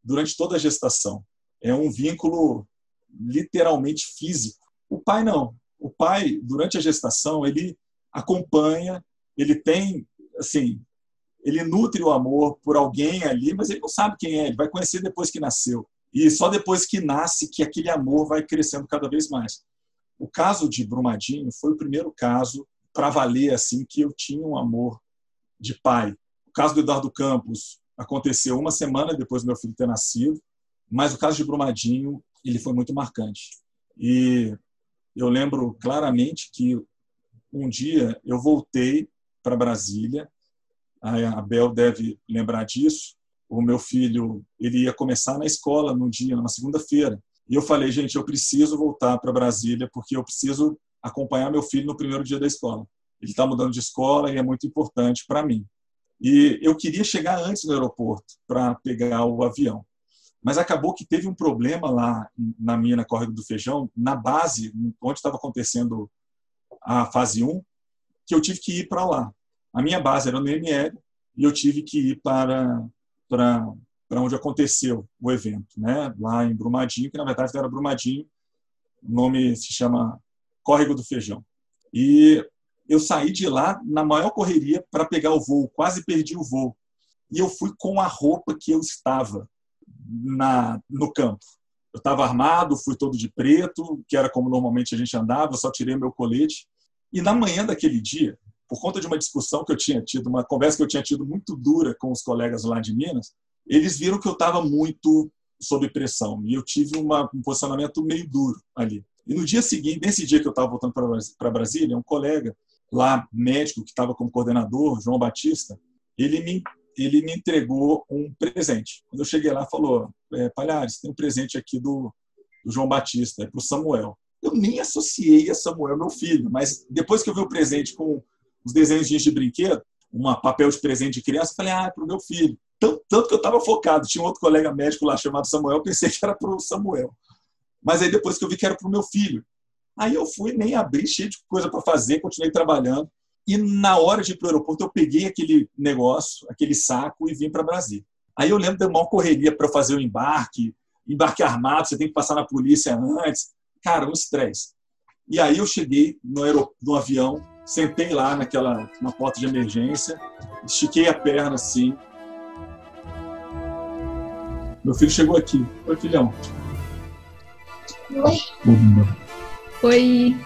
durante toda a gestação. É um vínculo literalmente físico. O pai não. O pai, durante a gestação, ele acompanha, ele tem, assim, ele nutre o amor por alguém ali, mas ele não sabe quem é, ele vai conhecer depois que nasceu. E só depois que nasce que aquele amor vai crescendo cada vez mais. O caso de Brumadinho foi o primeiro caso para valer assim que eu tinha um amor de pai. O caso do Eduardo Campos aconteceu uma semana depois do meu filho ter nascido, mas o caso de Brumadinho ele foi muito marcante. E eu lembro claramente que um dia eu voltei para Brasília, a Bel deve lembrar disso, o meu filho ele ia começar na escola no dia, na segunda-feira. E eu falei, gente, eu preciso voltar para Brasília porque eu preciso acompanhar meu filho no primeiro dia da escola. Ele está mudando de escola e é muito importante para mim. E eu queria chegar antes no aeroporto para pegar o avião. Mas acabou que teve um problema lá na mina Córrego do Feijão, na base, onde estava acontecendo a fase 1, que eu tive que ir para lá. A minha base era no ML e eu tive que ir para para onde aconteceu o evento, né? Lá em Brumadinho, que na verdade era Brumadinho, o nome se chama Córrego do Feijão. E eu saí de lá na maior correria para pegar o voo, quase perdi o voo. E eu fui com a roupa que eu estava na no campo. Eu estava armado, fui todo de preto, que era como normalmente a gente andava, só tirei meu colete. E na manhã daquele dia, por conta de uma discussão que eu tinha tido, uma conversa que eu tinha tido muito dura com os colegas lá de Minas, eles viram que eu estava muito sob pressão e eu tive uma, um posicionamento meio duro ali. E no dia seguinte, nesse dia que eu estava voltando para Brasília, um colega lá, médico, que estava como coordenador, João Batista, ele me, ele me entregou um presente. Quando eu cheguei lá, falou: é, Palhares, tem um presente aqui do, do João Batista, é para o Samuel. Eu nem associei a Samuel, meu filho, mas depois que eu vi o presente com os desenhos de brinquedo, um papel de presente de criança, falei, ah, é para o meu filho. Tanto, tanto que eu estava focado. Tinha um outro colega médico lá chamado Samuel, pensei que era para o Samuel. Mas aí depois que eu vi que era para o meu filho. Aí eu fui, nem abri, cheio de coisa para fazer, continuei trabalhando. E na hora de ir para o aeroporto, eu peguei aquele negócio, aquele saco e vim para Brasília. Aí eu lembro de uma correria para fazer o embarque, embarque armado, você tem que passar na polícia antes. Cara, um estresse. E aí eu cheguei no, aerop... no avião, Sentei lá naquela na porta de emergência, estiquei a perna assim. Meu filho chegou aqui. Oi, filhão. Oi. Oi.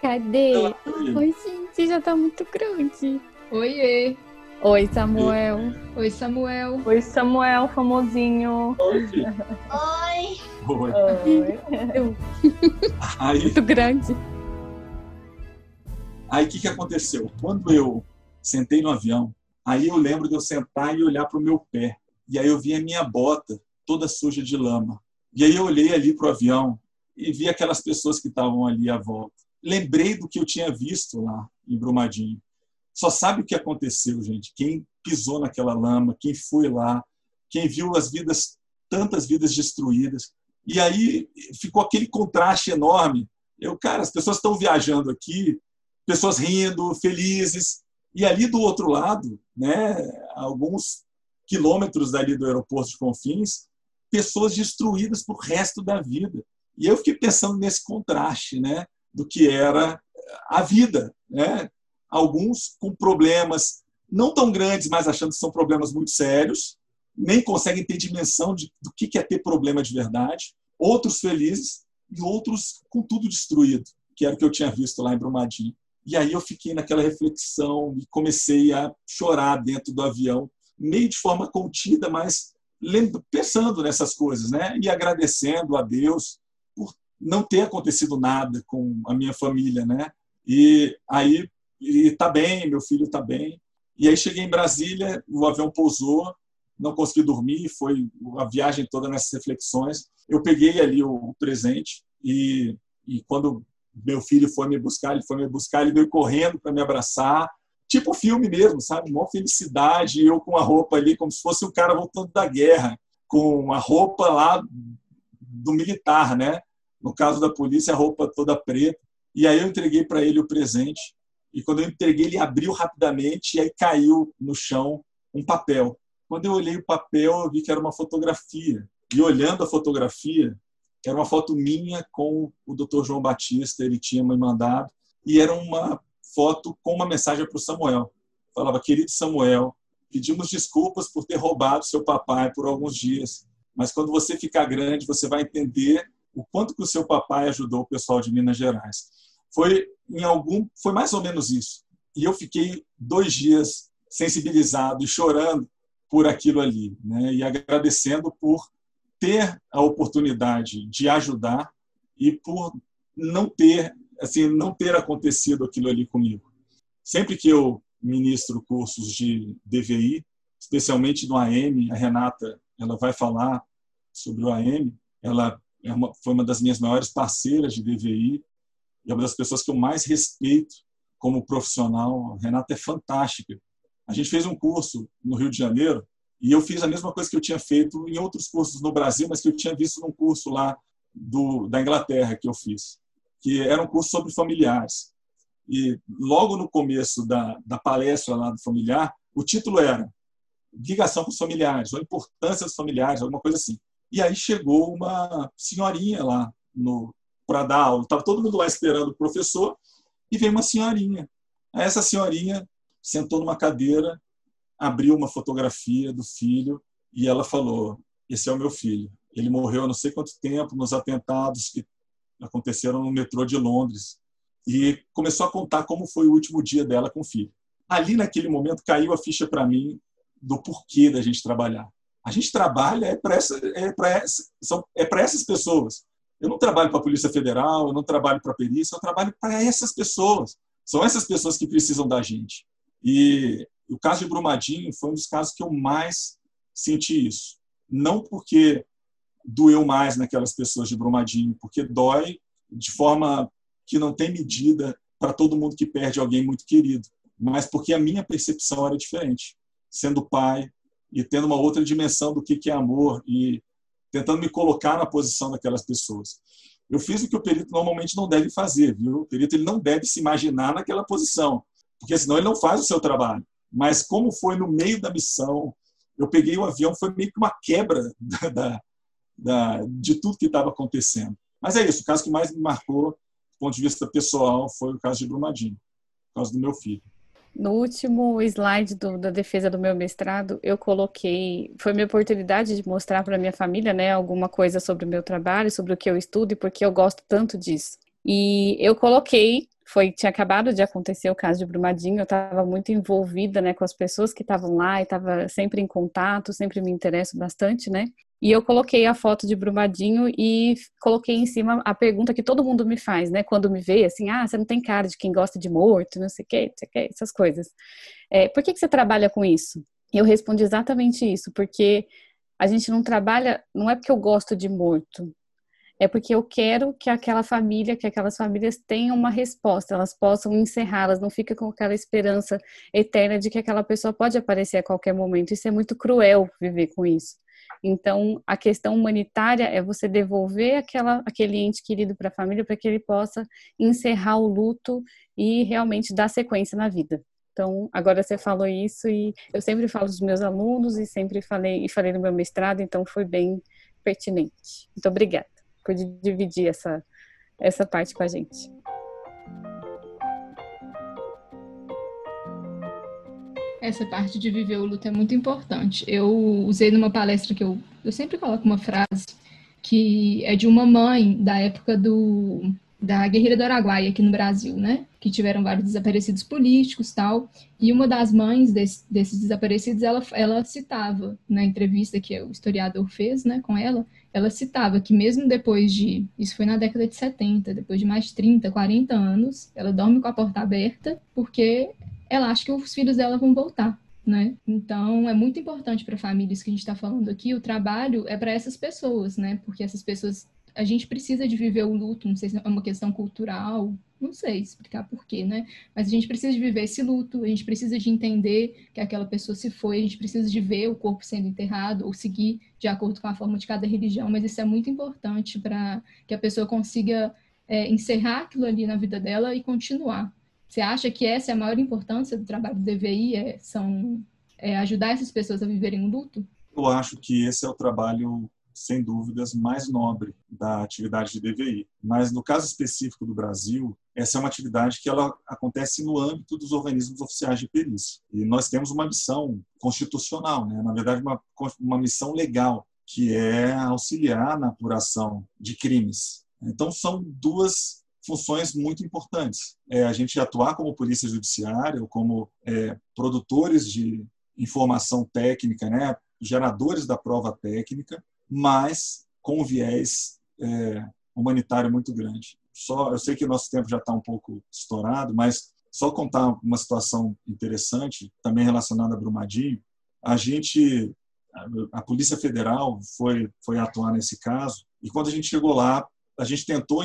Cadê? Oi. Oi, gente, já tá muito grande. Oiê. Oi, Samuel. Oi, Samuel. Oi, Samuel, famosinho. Oi. Oi. Oi. Oi. Aí, Muito grande. Aí o que, que aconteceu? Quando eu sentei no avião, aí eu lembro de eu sentar e olhar para o meu pé. E aí eu vi a minha bota toda suja de lama. E aí eu olhei ali para o avião e vi aquelas pessoas que estavam ali à volta. Lembrei do que eu tinha visto lá em Brumadinho. Só sabe o que aconteceu, gente? Quem pisou naquela lama, quem foi lá, quem viu as vidas, tantas vidas destruídas. E aí ficou aquele contraste enorme. Eu, cara, as pessoas estão viajando aqui, pessoas rindo, felizes. E ali do outro lado, né, alguns quilômetros dali do aeroporto de Confins, pessoas destruídas para o resto da vida. E eu fiquei pensando nesse contraste, né, do que era a vida, né? Alguns com problemas não tão grandes, mas achando que são problemas muito sérios, nem conseguem ter dimensão de, do que é ter problema de verdade. Outros felizes e outros com tudo destruído, que era o que eu tinha visto lá em Brumadinho. E aí eu fiquei naquela reflexão e comecei a chorar dentro do avião, meio de forma contida, mas pensando nessas coisas, né? E agradecendo a Deus não ter acontecido nada com a minha família, né? E aí está bem, meu filho está bem. E aí cheguei em Brasília, o avião pousou, não consegui dormir, foi a viagem toda nessas reflexões. Eu peguei ali o presente e, e quando meu filho foi me buscar, ele foi me buscar, ele veio correndo para me abraçar, tipo filme mesmo, sabe? Uma felicidade, eu com a roupa ali, como se fosse um cara voltando da guerra, com a roupa lá do militar, né? No caso da polícia, a roupa toda preta. E aí eu entreguei para ele o presente. E quando eu entreguei, ele abriu rapidamente e aí caiu no chão um papel. Quando eu olhei o papel, eu vi que era uma fotografia e olhando a fotografia, era uma foto minha com o Dr. João Batista, ele tinha me mandado, e era uma foto com uma mensagem para o Samuel. Falava, querido Samuel, pedimos desculpas por ter roubado seu papai por alguns dias, mas quando você ficar grande, você vai entender o quanto que o seu papai ajudou o pessoal de Minas Gerais. Foi em algum, foi mais ou menos isso. E eu fiquei dois dias sensibilizado e chorando por aquilo ali, né? E agradecendo por ter a oportunidade de ajudar e por não ter, assim, não ter acontecido aquilo ali comigo. Sempre que eu ministro cursos de DVI, especialmente no AM, a Renata, ela vai falar sobre o AM, ela é uma, foi uma das minhas maiores parceiras de DVI e é uma das pessoas que eu mais respeito como profissional. A Renata é fantástica. A gente fez um curso no Rio de Janeiro e eu fiz a mesma coisa que eu tinha feito em outros cursos no Brasil, mas que eu tinha visto num curso lá do, da Inglaterra que eu fiz, que era um curso sobre familiares. E logo no começo da, da palestra lá do familiar, o título era Ligação com os familiares, ou Importância dos familiares, alguma coisa assim. E aí chegou uma senhorinha lá para dar aula. Estava todo mundo lá esperando o professor e veio uma senhorinha. Essa senhorinha sentou numa cadeira abriu uma fotografia do filho e ela falou: Esse é o meu filho. Ele morreu há não sei quanto tempo nos atentados que aconteceram no metrô de Londres. E começou a contar como foi o último dia dela com o filho. Ali, naquele momento, caiu a ficha para mim do porquê da gente trabalhar. A gente trabalha é para essa, é é essas pessoas. Eu não trabalho para a Polícia Federal, eu não trabalho para a perícia, eu trabalho para essas pessoas. São essas pessoas que precisam da gente. E o caso de Brumadinho foi um dos casos que eu mais senti isso. Não porque doeu mais naquelas pessoas de Brumadinho, porque dói de forma que não tem medida para todo mundo que perde alguém muito querido, mas porque a minha percepção era diferente. Sendo pai e tendo uma outra dimensão do que é amor e tentando me colocar na posição daquelas pessoas. Eu fiz o que o perito normalmente não deve fazer, viu? O perito ele não deve se imaginar naquela posição, porque senão ele não faz o seu trabalho mas como foi no meio da missão, eu peguei o avião, foi meio que uma quebra da, da, de tudo que estava acontecendo. Mas é isso, o caso que mais me marcou, do ponto de vista pessoal, foi o caso de Brumadinho, por causa do meu filho. No último slide do, da defesa do meu mestrado, eu coloquei, foi minha oportunidade de mostrar para minha família, né, alguma coisa sobre o meu trabalho, sobre o que eu estudo e porque eu gosto tanto disso. E eu coloquei foi tinha acabado de acontecer o caso de Brumadinho, eu estava muito envolvida, né, com as pessoas que estavam lá e estava sempre em contato, sempre me interesso bastante, né? E eu coloquei a foto de Brumadinho e coloquei em cima a pergunta que todo mundo me faz, né, quando me vê, assim, ah, você não tem cara de quem gosta de morto, não sei o quê, não sei o quê, essas coisas. É, por que, que você trabalha com isso? Eu respondi exatamente isso, porque a gente não trabalha, não é porque eu gosto de morto, é porque eu quero que aquela família, que aquelas famílias tenham uma resposta, elas possam encerrar, elas não fiquem com aquela esperança eterna de que aquela pessoa pode aparecer a qualquer momento. Isso é muito cruel viver com isso. Então, a questão humanitária é você devolver aquela, aquele ente querido para a família para que ele possa encerrar o luto e realmente dar sequência na vida. Então, agora você falou isso e eu sempre falo dos meus alunos e sempre falei e falei no meu mestrado, então foi bem pertinente. Muito obrigada por dividir essa, essa parte com a gente. Essa parte de viver o luto é muito importante. Eu usei numa palestra que eu, eu sempre coloco uma frase que é de uma mãe da época do da guerrilha do Araguaia aqui no Brasil, né? Que tiveram vários desaparecidos políticos tal. E uma das mães desse, desses desaparecidos, ela, ela citava na entrevista que o historiador fez, né, com ela, ela citava que mesmo depois de, isso foi na década de 70, depois de mais 30, 40 anos, ela dorme com a porta aberta porque ela acha que os filhos dela vão voltar. Né? Então, é muito importante para famílias que a gente está falando aqui, o trabalho é para essas pessoas, né? Porque essas pessoas a gente precisa de viver o luto, não sei se é uma questão cultural, não sei explicar porquê, né? Mas a gente precisa de viver esse luto, a gente precisa de entender que aquela pessoa se foi, a gente precisa de ver o corpo sendo enterrado ou seguir de acordo com a forma de cada religião, mas isso é muito importante para que a pessoa consiga é, encerrar aquilo ali na vida dela e continuar. Você acha que essa é a maior importância do trabalho do DVI, é, são, é ajudar essas pessoas a viverem o luto? Eu acho que esse é o trabalho sem dúvidas, mais nobre da atividade de DVI. Mas, no caso específico do Brasil, essa é uma atividade que ela acontece no âmbito dos organismos oficiais de perícia. E nós temos uma missão constitucional, né? na verdade, uma, uma missão legal, que é auxiliar na apuração de crimes. Então, são duas funções muito importantes. É a gente atuar como polícia judiciária ou como é, produtores de informação técnica, né, geradores da prova técnica, mas com um viés é, humanitário muito grande. Só, eu sei que o nosso tempo já está um pouco estourado, mas só contar uma situação interessante, também relacionada a Brumadinho. A gente, a Polícia Federal foi, foi atuar nesse caso, e quando a gente chegou lá, a gente tentou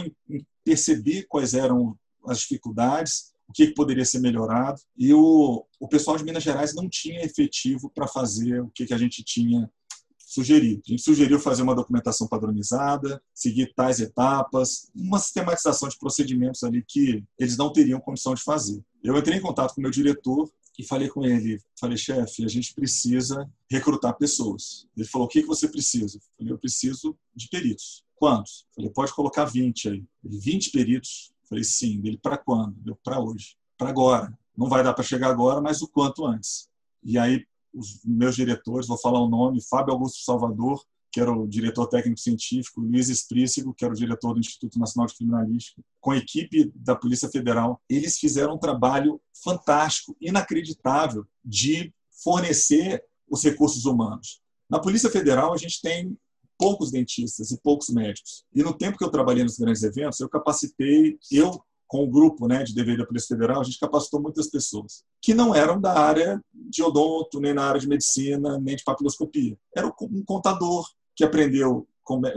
perceber quais eram as dificuldades, o que poderia ser melhorado, e o, o pessoal de Minas Gerais não tinha efetivo para fazer o que, que a gente tinha sugerido. A gente sugeriu fazer uma documentação padronizada, seguir tais etapas, uma sistematização de procedimentos ali que eles não teriam condição de fazer. Eu entrei em contato com o meu diretor e falei com ele, falei, chefe, a gente precisa recrutar pessoas. Ele falou, o que, que você precisa? Eu falei, eu preciso de peritos. Quantos? Falei, pode colocar 20 aí. Ele, 20 peritos? Falei, sim. Ele, para quando? Eu, para hoje. Para agora. Não vai dar para chegar agora, mas o quanto antes. E aí, os meus diretores, vou falar o nome, Fábio Augusto Salvador, que era o diretor técnico científico, Luiz Esprícigo, que era o diretor do Instituto Nacional de Criminalística, com a equipe da Polícia Federal, eles fizeram um trabalho fantástico, inacreditável, de fornecer os recursos humanos. Na Polícia Federal, a gente tem poucos dentistas e poucos médicos. E no tempo que eu trabalhei nos grandes eventos, eu capacitei, eu com o grupo né, de dever da Polícia Federal, a gente capacitou muitas pessoas que não eram da área de odonto, nem na área de medicina, nem de papiloscopia. Era um contador que aprendeu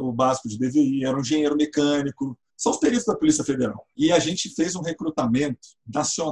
o básico de DVI, era um engenheiro mecânico, são os peritos da Polícia Federal. E a gente fez um recrutamento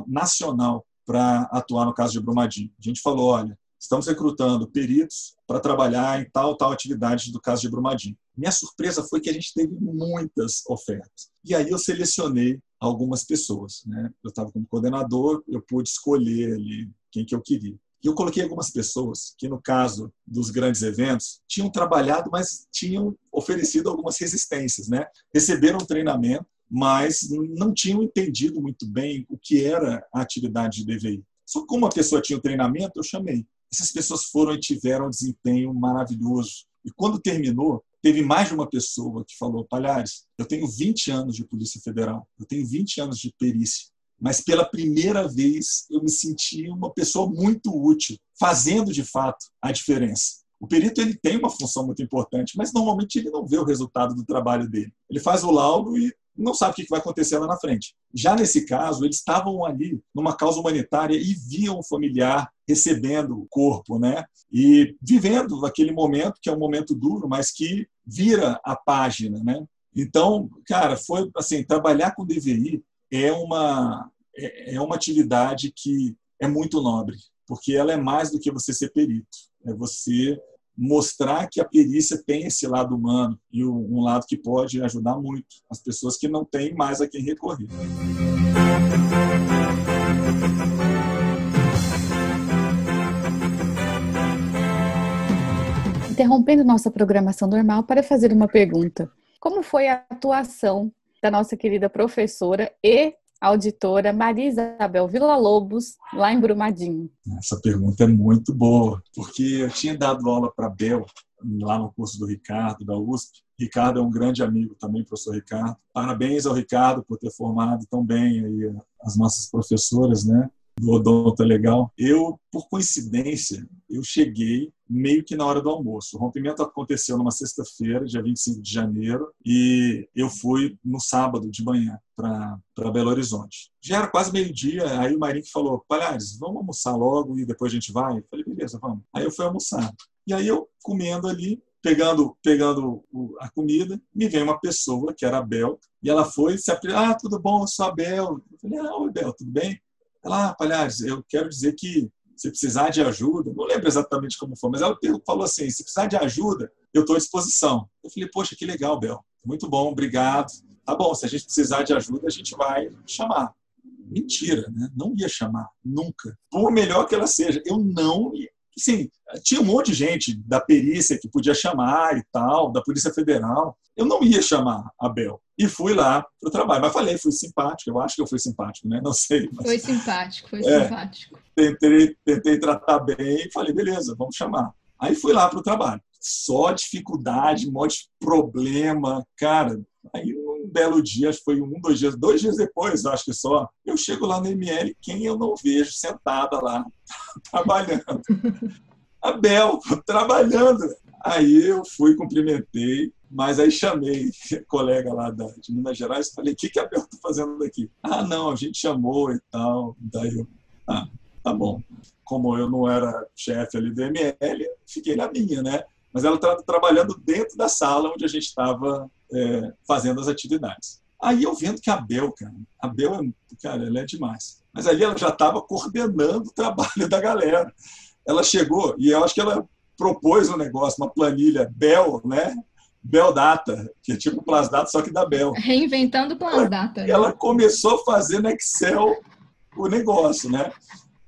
nacional para atuar no caso de Brumadinho. A gente falou, olha, estamos recrutando peritos para trabalhar em tal tal atividade do caso de Brumadinho. Minha surpresa foi que a gente teve muitas ofertas. E aí eu selecionei algumas pessoas. Né? Eu estava como coordenador, eu pude escolher ali quem que eu queria. E eu coloquei algumas pessoas que, no caso dos grandes eventos, tinham trabalhado, mas tinham oferecido algumas resistências. Né? Receberam treinamento, mas não tinham entendido muito bem o que era a atividade de DVI. Só como a pessoa tinha o treinamento, eu chamei. Essas pessoas foram e tiveram um desempenho maravilhoso. E quando terminou, Teve mais de uma pessoa que falou: Palhares, eu tenho 20 anos de Polícia Federal, eu tenho 20 anos de perícia, mas pela primeira vez eu me senti uma pessoa muito útil, fazendo de fato a diferença. O perito ele tem uma função muito importante, mas normalmente ele não vê o resultado do trabalho dele. Ele faz o laudo e não sabe o que vai acontecer lá na frente. Já nesse caso, eles estavam ali numa causa humanitária e viam o familiar recebendo o corpo, né? E vivendo aquele momento que é um momento duro, mas que vira a página, né? Então, cara, foi assim, trabalhar com DVI é uma é, é uma atividade que é muito nobre, porque ela é mais do que você ser perito. É você mostrar que a perícia tem esse lado humano e um lado que pode ajudar muito as pessoas que não têm mais a quem recorrer. Interrompendo nossa programação normal para fazer uma pergunta. Como foi a atuação da nossa querida professora e auditora Maria Isabel Villa-Lobos, lá em Brumadinho? Essa pergunta é muito boa, porque eu tinha dado aula para Bel lá no curso do Ricardo, da USP. Ricardo é um grande amigo também, professor Ricardo. Parabéns ao Ricardo por ter formado tão bem aí as nossas professoras, né? do Odonto é Legal. Eu, por coincidência, eu cheguei meio que na hora do almoço. O rompimento aconteceu numa sexta-feira, dia 25 de janeiro, e eu fui no sábado de manhã para Belo Horizonte. Já era quase meio-dia, aí o Marinho falou: Palhares, vamos almoçar logo e depois a gente vai? Eu falei: beleza, vamos. Aí eu fui almoçar. E aí eu comendo ali, pegando pegando a comida, me veio uma pessoa, que era a Bel, e ela foi se ah, tudo bom, eu sou a Bel. Eu falei: ah, oi, Bel, tudo bem? Ela, ah, Palhares, eu quero dizer que se precisar de ajuda, não lembro exatamente como foi, mas ela falou assim: se precisar de ajuda, eu estou à disposição. Eu falei, poxa, que legal, Bel. Muito bom, obrigado. Tá bom, se a gente precisar de ajuda, a gente vai chamar. Mentira, né? Não ia chamar, nunca. Por melhor que ela seja, eu não sim, tinha um monte de gente da perícia que podia chamar e tal, da Polícia Federal. Eu não ia chamar a Bel. E fui lá para o trabalho. Mas falei, fui simpático. Eu acho que eu fui simpático, né? Não sei. Mas... Foi simpático, foi (laughs) é, simpático. Tentei, tentei tratar bem e falei, beleza, vamos chamar. Aí fui lá para o trabalho. Só dificuldade, de problema. Cara, aí um belo dia, acho que foi um, dois dias, dois dias depois, acho que só, eu chego lá no ML, quem eu não vejo sentada lá, (laughs) trabalhando. (laughs) A Bel, trabalhando. Aí eu fui, cumprimentei, mas aí chamei (laughs) colega lá da, de Minas Gerais e falei, o que, que a Bel está fazendo aqui? Ah, não, a gente chamou e tal. Daí eu, ah, tá bom. Como eu não era chefe ali do ML, fiquei na minha, né? Mas ela estava trabalhando dentro da sala onde a gente estava é, fazendo as atividades. Aí eu vendo que a Bel, cara, a Bel, é, cara, ela é demais. Mas ali ela já estava coordenando o trabalho (laughs) da galera. Ela chegou e eu acho que ela propôs um negócio, uma planilha Bel, né? Bel Data, que é tipo Plasdata, só que da Bel. Reinventando Plasdata. Ela, né? ela começou a fazer no Excel o negócio, né?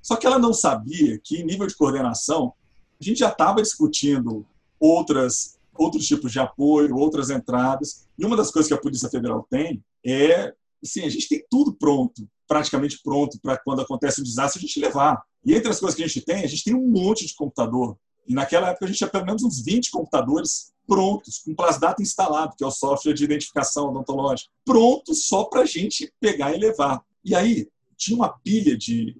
Só que ela não sabia que, em nível de coordenação, a gente já estava discutindo outras outros tipos de apoio, outras entradas. E uma das coisas que a Polícia Federal tem é, assim, a gente tem tudo pronto, praticamente pronto para quando acontece um desastre a gente levar. E entre as coisas que a gente tem, a gente tem um monte de computador. E naquela época a gente tinha pelo menos uns 20 computadores prontos, com Plasdata instalado, que é o software de identificação odontológica, prontos só para a gente pegar e levar. E aí tinha uma pilha de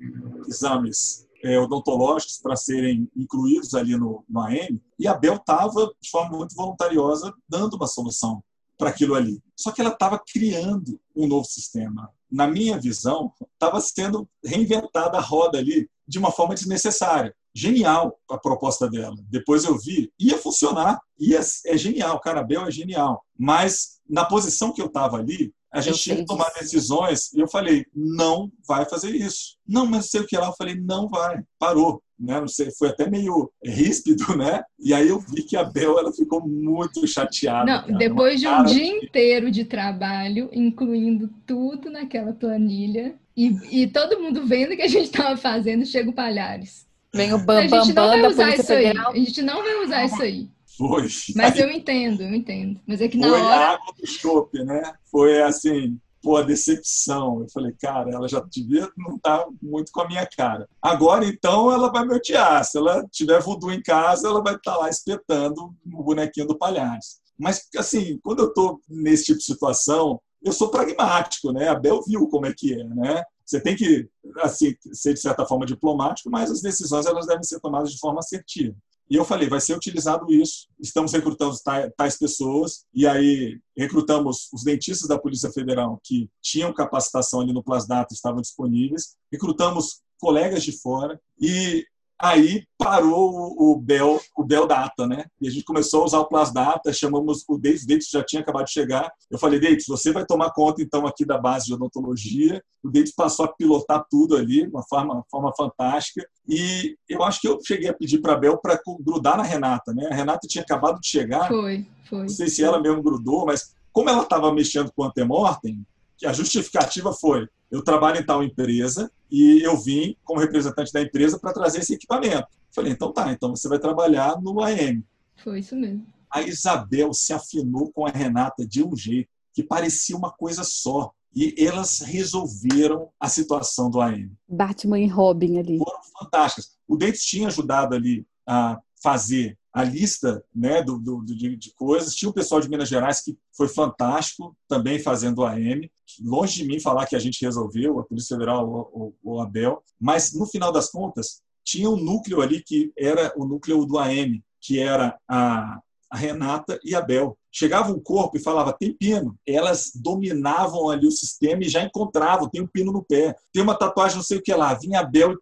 exames é, odontológicos para serem incluídos ali no, no AM, e a Bel estava, de forma muito voluntariosa, dando uma solução para aquilo ali. Só que ela estava criando um novo sistema. Na minha visão, estava sendo reinventada a roda ali de uma forma desnecessária. Genial a proposta dela. Depois eu vi, ia funcionar, ia, é genial, cara, a Bel é genial. Mas na posição que eu estava ali, a gente tinha que tomar decisões e eu falei, não vai fazer isso. Não, mas sei o que lá, eu falei, não vai, parou. Né? Não sei, foi até meio ríspido, né? E aí eu vi que a Bel ela ficou muito chateada. Não, cara, depois de um dia inteiro de trabalho, incluindo tudo naquela planilha, e, e todo mundo vendo o que a gente estava fazendo, chega o Palhares. Vem o bam, bam, bam da Polícia Federal. Aí. A gente não vai usar isso aí. Foi. Mas eu entendo, eu entendo. Mas é que na Foi hora. a água do chope, né? Foi assim, pô, a decepção. Eu falei, cara, ela já devia não estar tá muito com a minha cara. Agora, então, ela vai me odiar. Se ela tiver voodoo em casa, ela vai estar tá lá espetando o bonequinho do palhaço. Mas, assim, quando eu estou nesse tipo de situação, eu sou pragmático, né? A Bel viu como é que é, né? Você tem que assim, ser, de certa forma, diplomático, mas as decisões elas devem ser tomadas de forma assertiva. E eu falei, vai ser utilizado isso. Estamos recrutando tais pessoas. E aí recrutamos os dentistas da Polícia Federal que tinham capacitação ali no Plasdata, estavam disponíveis. Recrutamos colegas de fora e Aí parou o Bell, o Bell Data, né? E a gente começou a usar o Plus Data, chamamos o Davis, o Davis já tinha acabado de chegar. Eu falei, Davis, você vai tomar conta então aqui da base de odontologia. O Davis passou a pilotar tudo ali, uma forma, forma fantástica. E eu acho que eu cheguei a pedir para a Bel para grudar na Renata, né? A Renata tinha acabado de chegar. Foi, foi. Não sei se ela mesmo grudou, mas como ela estava mexendo com o antemortem, a justificativa foi: eu trabalho em tal empresa e eu vim como representante da empresa para trazer esse equipamento. Falei, então tá, então você vai trabalhar no AM. Foi isso mesmo. A Isabel se afinou com a Renata de um jeito que parecia uma coisa só. E elas resolveram a situação do AM. Batman e Robin ali. Foram fantásticas. O Dentes tinha ajudado ali a fazer a lista né, do, do, de, de, coisas. Tinha o pessoal de Minas Gerais que foi fantástico, também fazendo AM. Longe de mim falar que a gente resolveu, a Polícia Federal ou o Abel, mas no final das contas, tinha um núcleo ali que era o núcleo do AM, que era a, a Renata e a Bel. Chegava um corpo e falava, tem pino. Elas dominavam ali o sistema e já encontravam, tem um pino no pé. Tem uma tatuagem, não sei o que lá. Vinha a Bel e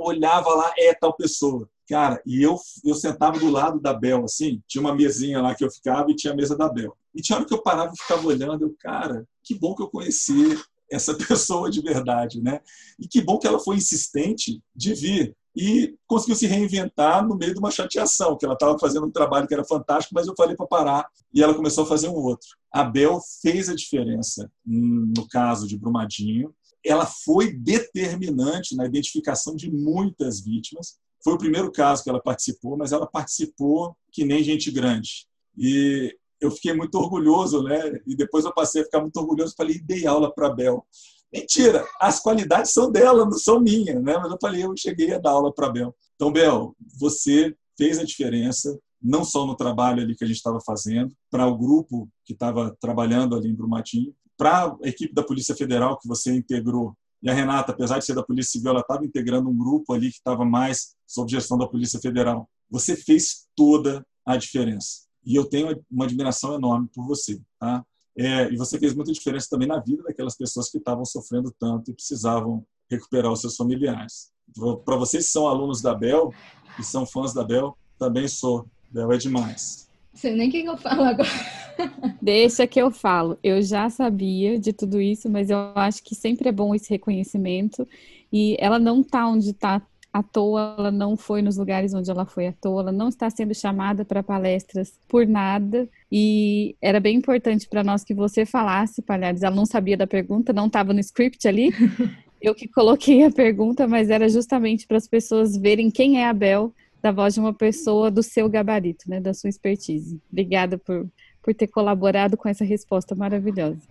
olhava lá, é tal pessoa. Cara, e eu, eu sentava do lado da Bel, assim, tinha uma mesinha lá que eu ficava e tinha a mesa da Bel. E tinha hora que eu parava e ficava olhando, eu, cara, que bom que eu conheci essa (laughs) pessoa de verdade, né? E que bom que ela foi insistente de vir e conseguiu se reinventar no meio de uma chateação, que ela estava fazendo um trabalho que era fantástico, mas eu falei para parar e ela começou a fazer um outro. A Bel fez a diferença no caso de Brumadinho. Ela foi determinante na identificação de muitas vítimas Foi o primeiro caso que ela participou, mas ela participou que nem gente grande. E eu fiquei muito orgulhoso, né? E depois eu passei a ficar muito orgulhoso, falei, dei aula para a Bel. Mentira, as qualidades são dela, não são minhas, né? Mas eu falei, eu cheguei a dar aula para a Bel. Então, Bel, você fez a diferença, não só no trabalho ali que a gente estava fazendo, para o grupo que estava trabalhando ali em Brumadinho, para a equipe da Polícia Federal que você integrou. E a Renata, apesar de ser da Polícia Civil, ela estava integrando um grupo ali que estava mais sob gestão da Polícia Federal. Você fez toda a diferença. E eu tenho uma admiração enorme por você. Tá? É, e você fez muita diferença também na vida daquelas pessoas que estavam sofrendo tanto e precisavam recuperar os seus familiares. Para vocês que são alunos da Bel e são fãs da Bel, também sou. Bel é demais. Sei nem o que eu falo agora. (laughs) Deixa que eu falo. Eu já sabia de tudo isso, mas eu acho que sempre é bom esse reconhecimento. E ela não está onde está à toa, ela não foi nos lugares onde ela foi à toa, ela não está sendo chamada para palestras por nada. E era bem importante para nós que você falasse, Palhares. Ela não sabia da pergunta, não estava no script ali. (laughs) Eu que coloquei a pergunta, mas era justamente para as pessoas verem quem é a Bel da voz de uma pessoa do seu gabarito, né, da sua expertise. Obrigada por, por ter colaborado com essa resposta maravilhosa.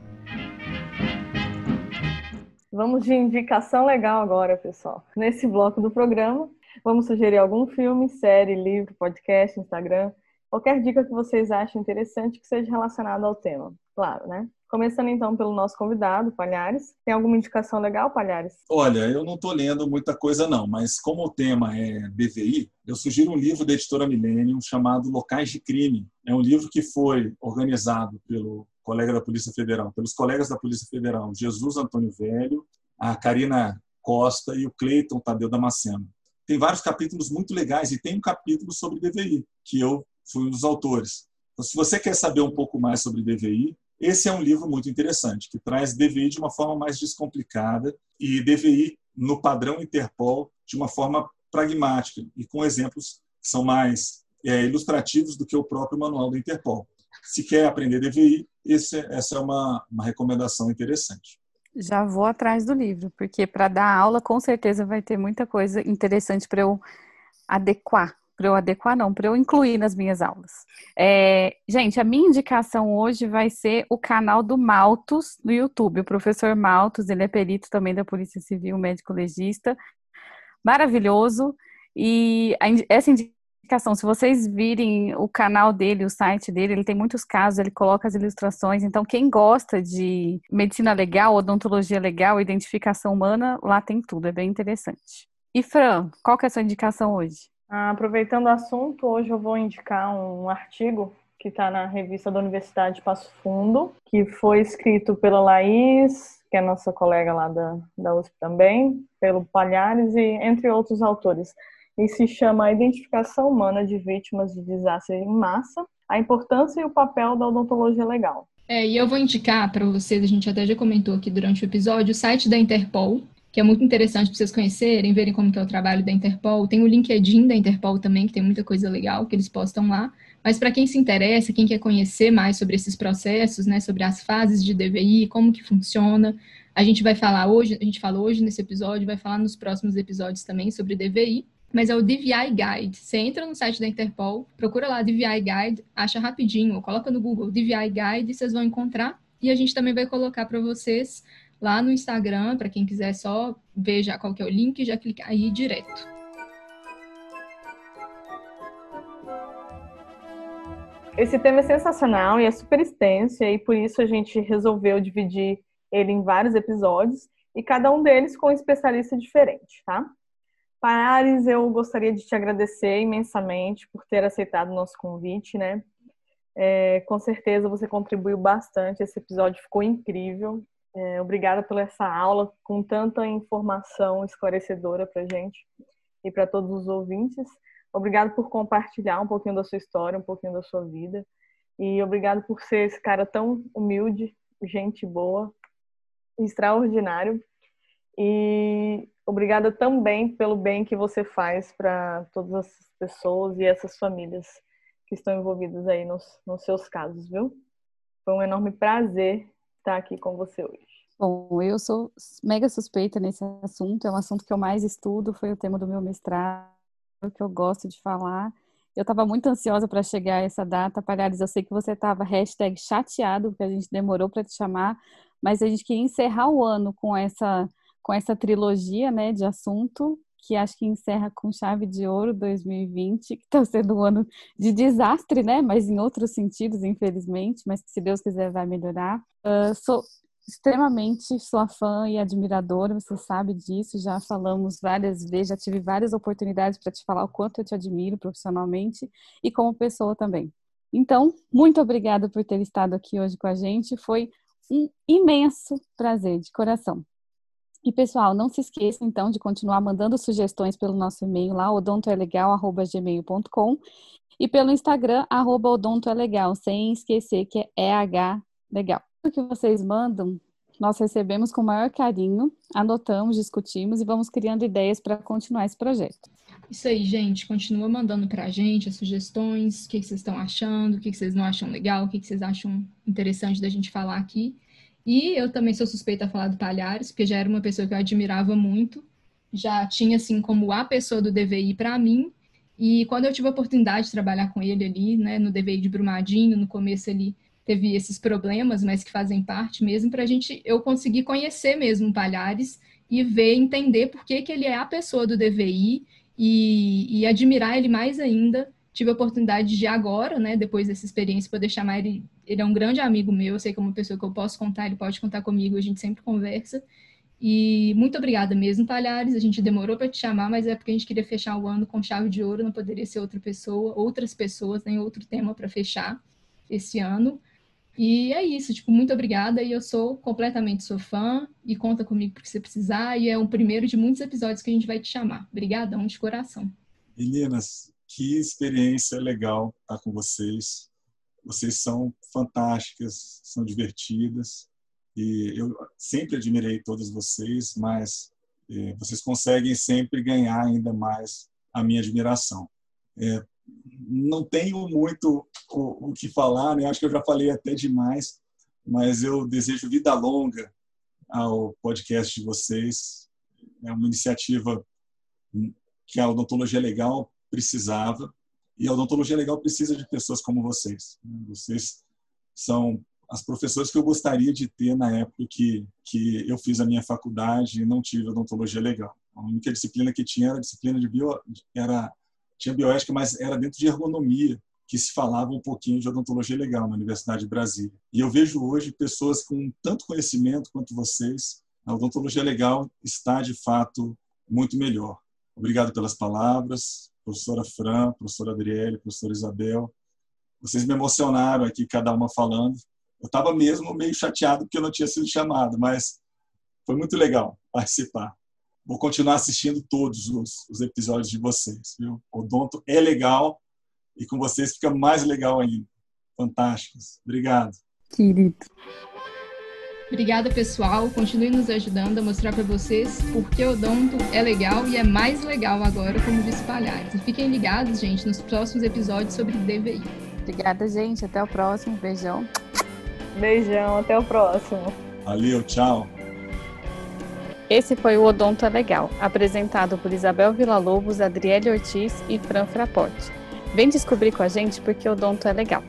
Vamos de indicação legal agora, pessoal. Nesse bloco do programa, vamos sugerir algum filme, série, livro, podcast, Instagram, qualquer dica que vocês achem interessante que seja relacionado ao tema. Claro, né? Começando então pelo nosso convidado, Palhares. Tem alguma indicação legal, Palhares? Olha, eu não estou lendo muita coisa não, mas como o tema é BVI, eu sugiro um livro da editora Millennium chamado Locais de Crime. É um livro que foi organizado pelo colega da Polícia Federal, pelos colegas da Polícia Federal, Jesus Antônio Velho, a Karina Costa e o Cleiton Tadeu Damasceno. Tem vários capítulos muito legais e tem um capítulo sobre DVI, que eu fui um dos autores. Então, se você quer saber um pouco mais sobre DVI, esse é um livro muito interessante, que traz DVI de uma forma mais descomplicada e DVI no padrão Interpol de uma forma pragmática e com exemplos que são mais é, ilustrativos do que o próprio manual do Interpol. Se quer aprender DVI, esse, essa é uma, uma recomendação interessante. Já vou atrás do livro, porque para dar aula com certeza vai ter muita coisa interessante para eu adequar, para eu adequar não, para eu incluir nas minhas aulas. É, gente, a minha indicação hoje vai ser o canal do Maltos no YouTube. O professor Maltos, ele é perito também da Polícia Civil, médico legista, maravilhoso. E essa indicação indicação. Se vocês virem o canal dele, o site dele, ele tem muitos casos, ele coloca as ilustrações. Então, quem gosta de medicina legal, odontologia legal, identificação humana, lá tem tudo, é bem interessante. E Fran, qual que é a sua indicação hoje? Ah, aproveitando o assunto, hoje eu vou indicar um artigo que está na revista da Universidade de Passo Fundo, que foi escrito pela Laís, que é nossa colega lá da, da USP também, pelo Palhares e entre outros autores e se chama Identificação Humana de Vítimas de Desastre em Massa, a importância e o papel da odontologia legal. É, e eu vou indicar para vocês, a gente até já comentou aqui durante o episódio, o site da Interpol, que é muito interessante para vocês conhecerem, verem como que é o trabalho da Interpol. Tem o LinkedIn da Interpol também, que tem muita coisa legal que eles postam lá. Mas para quem se interessa, quem quer conhecer mais sobre esses processos, né, sobre as fases de DVI, como que funciona, a gente vai falar hoje, a gente falou hoje nesse episódio, vai falar nos próximos episódios também sobre DVI mas é o DVI Guide. Você entra no site da Interpol, procura lá DVI Guide, acha rapidinho, ou coloca no Google DVI Guide, vocês vão encontrar. E a gente também vai colocar para vocês lá no Instagram, para quem quiser só ver já qual que é o link e já clicar aí direto. Esse tema é sensacional e é super extenso, e por isso a gente resolveu dividir ele em vários episódios, e cada um deles com um especialista diferente, tá? Pares, eu gostaria de te agradecer imensamente por ter aceitado o nosso convite, né? É, com certeza você contribuiu bastante, esse episódio ficou incrível. É, obrigada pela essa aula com tanta informação esclarecedora para gente e para todos os ouvintes. Obrigado por compartilhar um pouquinho da sua história, um pouquinho da sua vida. E obrigado por ser esse cara tão humilde, gente boa, extraordinário. E obrigada também pelo bem que você faz para todas as pessoas e essas famílias que estão envolvidas aí nos, nos seus casos, viu? Foi um enorme prazer estar aqui com você hoje. Bom, eu sou mega suspeita nesse assunto, é um assunto que eu mais estudo, foi o tema do meu mestrado. que eu gosto de falar. Eu estava muito ansiosa para chegar a essa data. Palhares, eu sei que você estava chateado, porque a gente demorou para te chamar, mas a gente queria encerrar o ano com essa, com essa trilogia né, de assunto, que acho que encerra com chave de ouro 2020, que está sendo um ano de desastre, né? Mas em outros sentidos, infelizmente, mas que se Deus quiser vai melhorar. Uh, sou extremamente sua fã e admiradora, você sabe disso, já falamos várias vezes, já tive várias oportunidades para te falar o quanto eu te admiro profissionalmente e como pessoa também. Então, muito obrigada por ter estado aqui hoje com a gente, foi um imenso prazer de coração. E pessoal, não se esqueçam então de continuar mandando sugestões pelo nosso e-mail lá, odontoelegal@gmail.com e pelo Instagram odontoelegal, sem esquecer que é EH legal que vocês mandam, nós recebemos com o maior carinho, anotamos, discutimos e vamos criando ideias para continuar esse projeto. Isso aí, gente. Continua mandando para a gente as sugestões, o que, vocês estão achando, o que, vocês não acham legal, o que, vocês acham interessante da gente falar aqui. E eu também sou suspeita a falar do Palhares, porque já era uma pessoa que eu admirava muito. Já tinha, assim, como a pessoa do DVI para mim. E quando eu tive a oportunidade de trabalhar com ele ali, né, no DVI de Brumadinho, no começo ali, teve esses problemas, mas que fazem parte mesmo, para a gente eu conseguir conhecer mesmo o Palhares e ver, entender por que, que ele é a pessoa do DVI e, e admirar ele mais ainda. Tive a oportunidade de agora, né, depois dessa experiência, poder chamar ele. Ele é um grande amigo meu, eu sei que é uma pessoa que eu posso contar, ele pode contar comigo, a gente sempre conversa. E muito obrigada mesmo, Palhares. A gente demorou para te chamar, mas é porque a gente queria fechar o ano com chave de ouro, não poderia ser outra pessoa, outras pessoas, nem outro tema para fechar esse ano. E é isso, tipo, muito obrigada. E eu sou completamente sua fã e conta comigo porque você precisar. E é o primeiro de muitos episódios que a gente vai te chamar. Obrigadão de coração. Meninas, que experiência legal estar com vocês. Vocês são fantásticas, são divertidas. E eu sempre admirei todas vocês, mas é, vocês conseguem sempre ganhar ainda mais a minha admiração. É, não tenho muito o, o, que falar, né? acho que eu já falei até demais, mas eu desejo vida longa ao podcast de vocês. É uma iniciativa que a Odontologia Legal precisava e a Odontologia Legal precisa de pessoas como vocês. Vocês são as professoras que eu gostaria de ter na época que, que eu fiz a minha faculdade e não tive odontologia legal. A única disciplina que tinha era a disciplina de bio, era tinha bioética, mas era dentro de ergonomia, que se falava um pouquinho de odontologia legal na Universidade de Brasília. E eu vejo hoje pessoas com tanto conhecimento quanto vocês. A odontologia legal está, de fato, muito melhor. Obrigado pelas palavras, professora Fran, professora Adriele, professora Isabel. Vocês me emocionaram aqui, cada uma falando. Eu estava mesmo meio chateado porque eu não tinha sido chamado, mas foi muito legal participar. Vou continuar assistindo todos os, os episódios de vocês. Viu? O Odonto é legal e com vocês fica mais legal ainda. Fantásticos. Obrigado. Querido. Obrigada, pessoal. Continue nos ajudando a mostrar para vocês por que o odonto é legal e é mais legal agora, como disse Palhares. E fiquem ligados, gente, nos próximos episódios sobre DVI. Obrigada, gente. Até o próximo. Beijão. Beijão. Até o próximo. Valeu. Tchau. Esse foi o Odonto é Legal, apresentado por Isabel Villa-Lobos, Adriele Ortiz e Fran Fraporte. Vem descobrir com a gente porque odonto é legal.